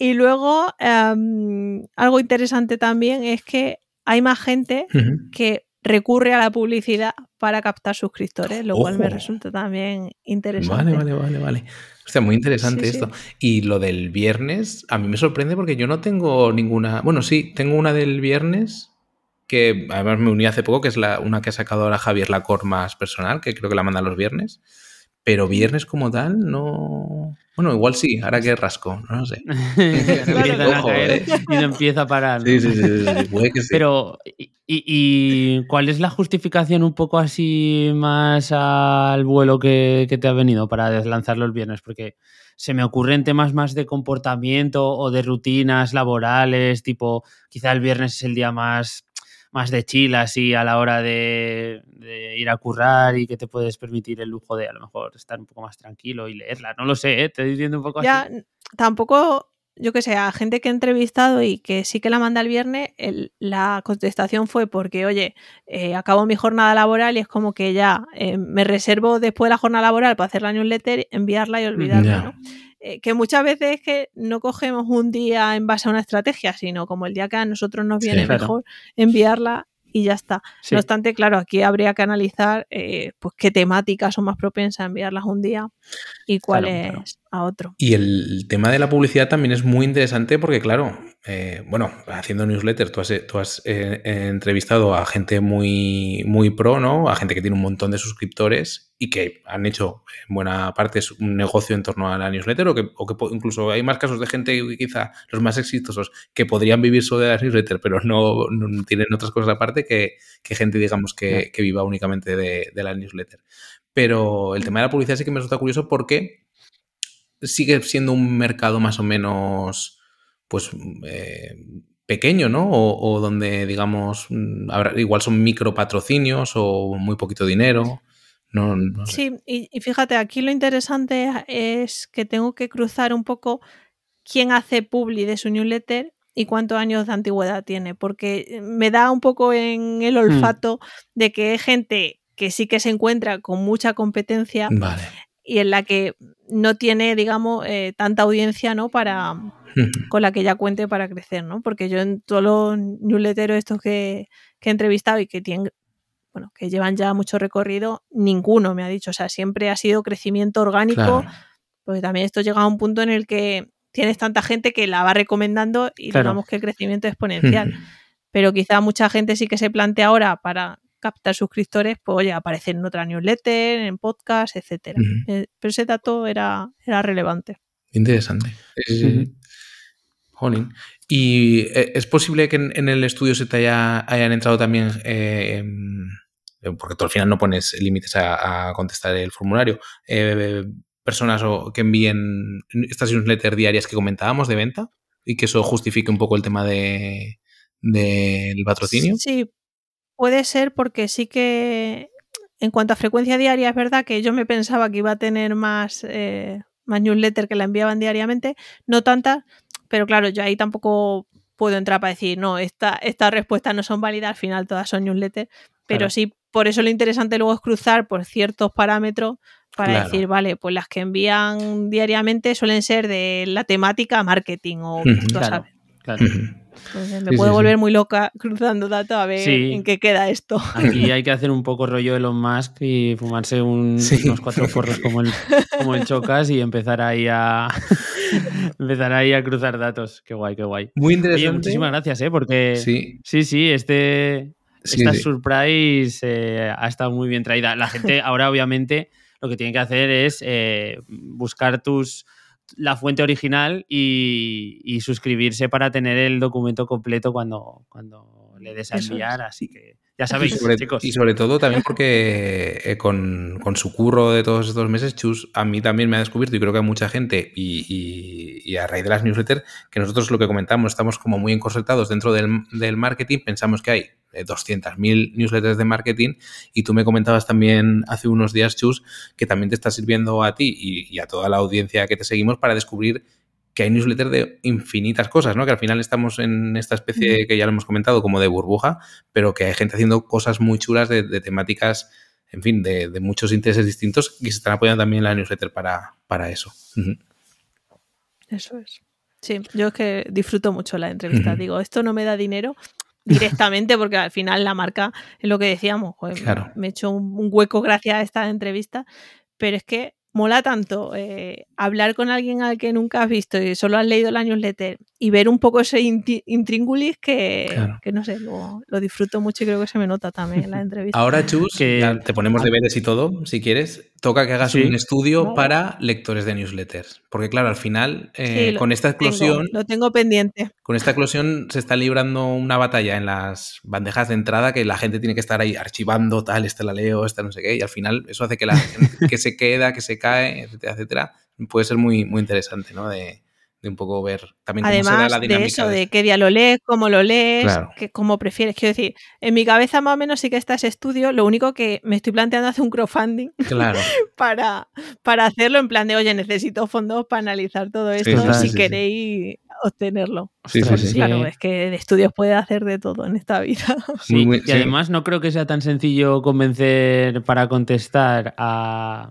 Y luego, em, algo interesante también es que hay más gente que recurre a la publicidad para captar suscriptores, lo cual me resulta también interesante. Vale, vale, vale, vale. O sea, muy interesante esto. Y lo del viernes, a mí me sorprende porque yo no tengo ninguna. Bueno, sí, tengo una del viernes que además me uní hace poco, que es la, una que ha sacado ahora Javier Lacor más personal, que creo que la manda los viernes. Pero viernes como tal, no. Bueno, igual sí, ahora que rasco, no lo sé. ¿eh? y no empieza a parar. Sí, sí, sí, puede que sí. Pero, y, cuál es la justificación un poco así más al vuelo que, que te ha venido para deslanzarlo el viernes? Porque se me ocurren temas más de comportamiento o de rutinas laborales, tipo, quizá el viernes es el día más más de chill así a la hora de, ir a currar y que te puedes permitir el lujo de a lo mejor estar un poco más tranquilo y leerla. No lo sé, ¿eh? te estoy diciendo un poco ya, Tampoco, yo que sé, a gente que he entrevistado y que sí que la manda el viernes, la contestación fue porque, oye, eh, acabo mi jornada laboral y es como que ya eh, me reservo después de la jornada laboral para hacer la newsletter, enviarla y olvidarla, ¿no? Eh, que muchas veces es que no cogemos un día en base a una estrategia, sino como el día que a nosotros nos viene mejor enviarla y ya está. No obstante, claro, aquí habría que analizar eh, pues qué temáticas son más propensas a enviarlas un día y cuáles a otro. Y el tema de la publicidad también es muy interesante porque, claro, eh, bueno, haciendo newsletter, tú has, tú has eh, entrevistado a gente muy, muy pro, ¿no? A gente que tiene un montón de suscriptores y que han hecho en buena parte un negocio en torno a la newsletter o que, o que incluso hay más casos de gente, quizá los más exitosos, que podrían vivir solo de las newsletter, pero no, tienen otras cosas aparte que, gente, digamos, que, viva únicamente de, de la newsletter. Pero el tema de la publicidad sí que me resulta curioso porque sigue siendo un mercado más o menos, pues, eh, pequeño, ¿no? O, donde, digamos, mm, igual son micro patrocinios o muy poquito dinero. No, sí, y, fíjate, aquí lo interesante es que tengo que cruzar un poco quién hace publi de su newsletter y cuántos años de antigüedad tiene, porque me da un poco en el hmm. olfato de que hay gente que sí que se encuentra con mucha competencia vale y en la que no tiene, digamos, eh, tanta audiencia, ¿no? Para, con la que ya cuente para crecer, ¿no? Porque yo en todos los newsletters estos que, he entrevistado y que tienen, bueno, que llevan ya mucho recorrido, ninguno me ha dicho, o sea, siempre ha sido crecimiento orgánico, porque también esto llega a un punto en el que tienes tanta gente que la va recomendando y digamos que el crecimiento es exponencial. Pero quizá mucha gente sí que se plantea ahora para captar suscriptores, pues oye, aparecer en otra newsletter, en podcast, etcétera. Eh, pero ese dato era, era relevante. Interesante. ¿Y eh, es posible que en, el estudio se te haya, hayan entrado también, eh, em, porque tú al final no pones límites a, contestar el formulario, personas que envíen estas newsletters diarias que comentábamos de venta y que eso justifique un poco el tema de del patrocinio? Sí, Puede ser porque sí que en cuanto a frecuencia diaria es verdad que yo me pensaba que iba a tener más, eh, más newsletter que la enviaban diariamente, no tantas, pero claro, yo ahí tampoco puedo entrar para decir, no, esta, estas respuestas no son válidas, al final todas son newsletters, pero sí, por eso lo interesante luego es cruzar por ciertos parámetros para decir, vale, pues las que envían diariamente suelen ser de la temática marketing o, claro, me puedo volver muy loca cruzando datos a ver en qué queda esto. Aquí hay que hacer un poco rollo Elon Musk y fumarse unos cuatro porros como el, como el Chocas y empezar ahí a empezar ahí a cruzar datos. Qué guay, qué guay. Muy interesante. muchísimas gracias, ¿eh? Porque sí, sí, sí este, esta surprise eh, ha estado muy bien traída. La gente ahora obviamente lo que tiene que hacer es eh, buscar tus la fuente original y, suscribirse para tener el documento completo cuando, cuando le des a enviar. Así que ya sabéis, y sobre, chicos. Y sobre todo también porque eh, con, su curro de todos estos meses, Chus a mí también me ha descubierto y creo que a mucha gente y, a raíz de las newsletters, que nosotros lo que comentamos, estamos como muy encorsetados dentro del, del marketing, pensamos que hay 200.000 newsletters de marketing y tú me comentabas también hace unos días, Chus, que también te está sirviendo a ti y, y a toda la audiencia que te seguimos para descubrir que hay newsletters de infinitas cosas, ¿no? Que al final estamos en esta especie que ya lo hemos comentado como de burbuja, pero que hay gente haciendo cosas muy chulas de, temáticas, en fin, de, muchos intereses distintos y se están apoyando también en la newsletter para, para eso. Eso es. Sí, yo es que disfruto mucho la entrevista. Digo, esto no me da dinero directamente porque al final la marca es lo que decíamos. Me he hecho un hueco gracias a esta entrevista, pero es que mola tanto eh, hablar con alguien al que nunca has visto y solo has leído la newsletter y ver un poco ese intríngulis que, que, no sé, lo, lo, disfruto mucho y creo que se me nota también en la entrevista. Ahora, Chus, que te ponemos deberes y todo, si quieres, toca que hagas un estudio para lectores de newsletters. Porque claro, al final, eh, con esta explosión... lo tengo pendiente. Con esta eclosión se está librando una batalla en las bandejas de entrada que la gente tiene que estar ahí archivando, tal, esta la leo, esta no sé qué, y al final eso hace que la gente que se queda, que se cae, etcétera, etcétera, puede ser muy, muy interesante, ¿no? De, un poco ver también cómo se da la dinámica. De eso, de, qué día lo lees, cómo lo lees, cómo prefieres. Quiero decir, en mi cabeza más o menos sí que está ese estudio, lo único que me estoy planteando hacer un crowdfunding claro. para, para hacerlo en plan de, oye, necesito fondos para analizar todo esto si queréis obtenerlo. Sí, sí, Claro, es que de estudios puede hacer de todo en esta vida. y además no creo que sea tan sencillo convencer para contestar a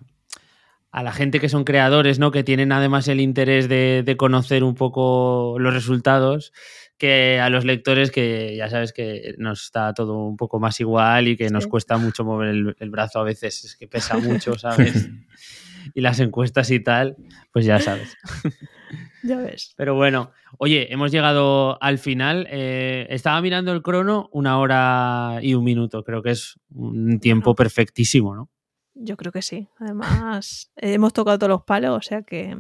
a la gente que son creadores, ¿no? Que tienen además el interés de, conocer un poco los resultados, que a los lectores que ya sabes que nos está todo un poco más igual y que nos cuesta mucho mover el, brazo a veces, es que pesa mucho, ¿sabes? y las encuestas y tal, pues ya sabes. Ya ves. Pero bueno, oye, hemos llegado al final. Eh, estaba mirando el crono, una hora y un minuto. Creo que es un tiempo perfectísimo, ¿no? Yo creo que sí. Además, hemos tocado todos los palos, o sea que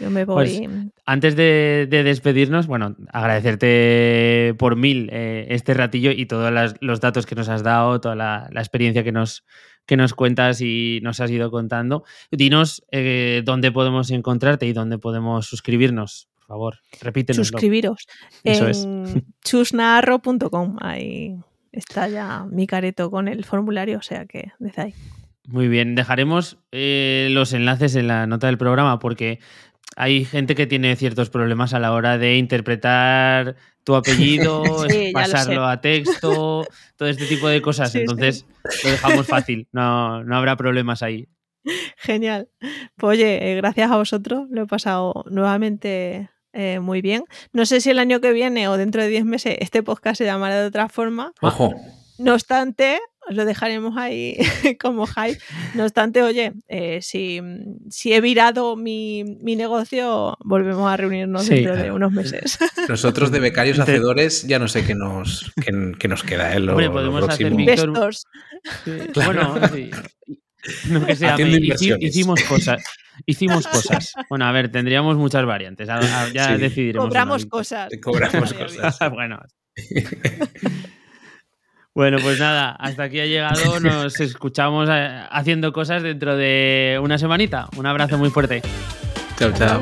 yo me pues, voy. antes de, despedirnos, bueno, agradecerte por mil eh, este ratillo y todos los datos que nos has dado, toda la, experiencia que nos, que nos cuentas y nos has ido contando. Dinos eh, dónde podemos encontrarte y dónde podemos suscribirnos. Por favor, repítenos. Suscribiros Eso en chusnarro.com. Ahí está ya mi careto con el formulario, o sea que desde ahí. Muy bien, dejaremos eh, los enlaces en la nota del programa porque hay gente que tiene ciertos problemas a la hora de interpretar tu apellido, pasarlo a texto, todo este tipo de cosas. Entonces lo dejamos fácil, no, no, habrá problemas ahí. Genial. Pues oye, eh, gracias a vosotros, lo he pasado nuevamente eh, muy bien. No sé si el año que viene o dentro de 10 meses este podcast se llamará de otra forma. Ojo. No obstante, lo dejaremos ahí como hype. No obstante, oye, eh, si, si, he virado mi, mi, negocio, volvemos a reunirnos dentro de unos meses. Nosotros de becarios hacedores ya no sé qué nos, qué, nos queda. ¿eh? Lo, Hombre, podemos hacer Víctor... Bueno, sí. No que sea, hicimos cosas. Hicimos cosas. Bueno, a ver, tendríamos muchas variantes. Ya decidiremos. Cobramos cosas. Cobramos cosas. bueno. Bueno, pues nada, hasta aquí ha llegado. Nos escuchamos eh, haciendo cosas dentro de una semanita. Un abrazo muy fuerte. Chao, chao.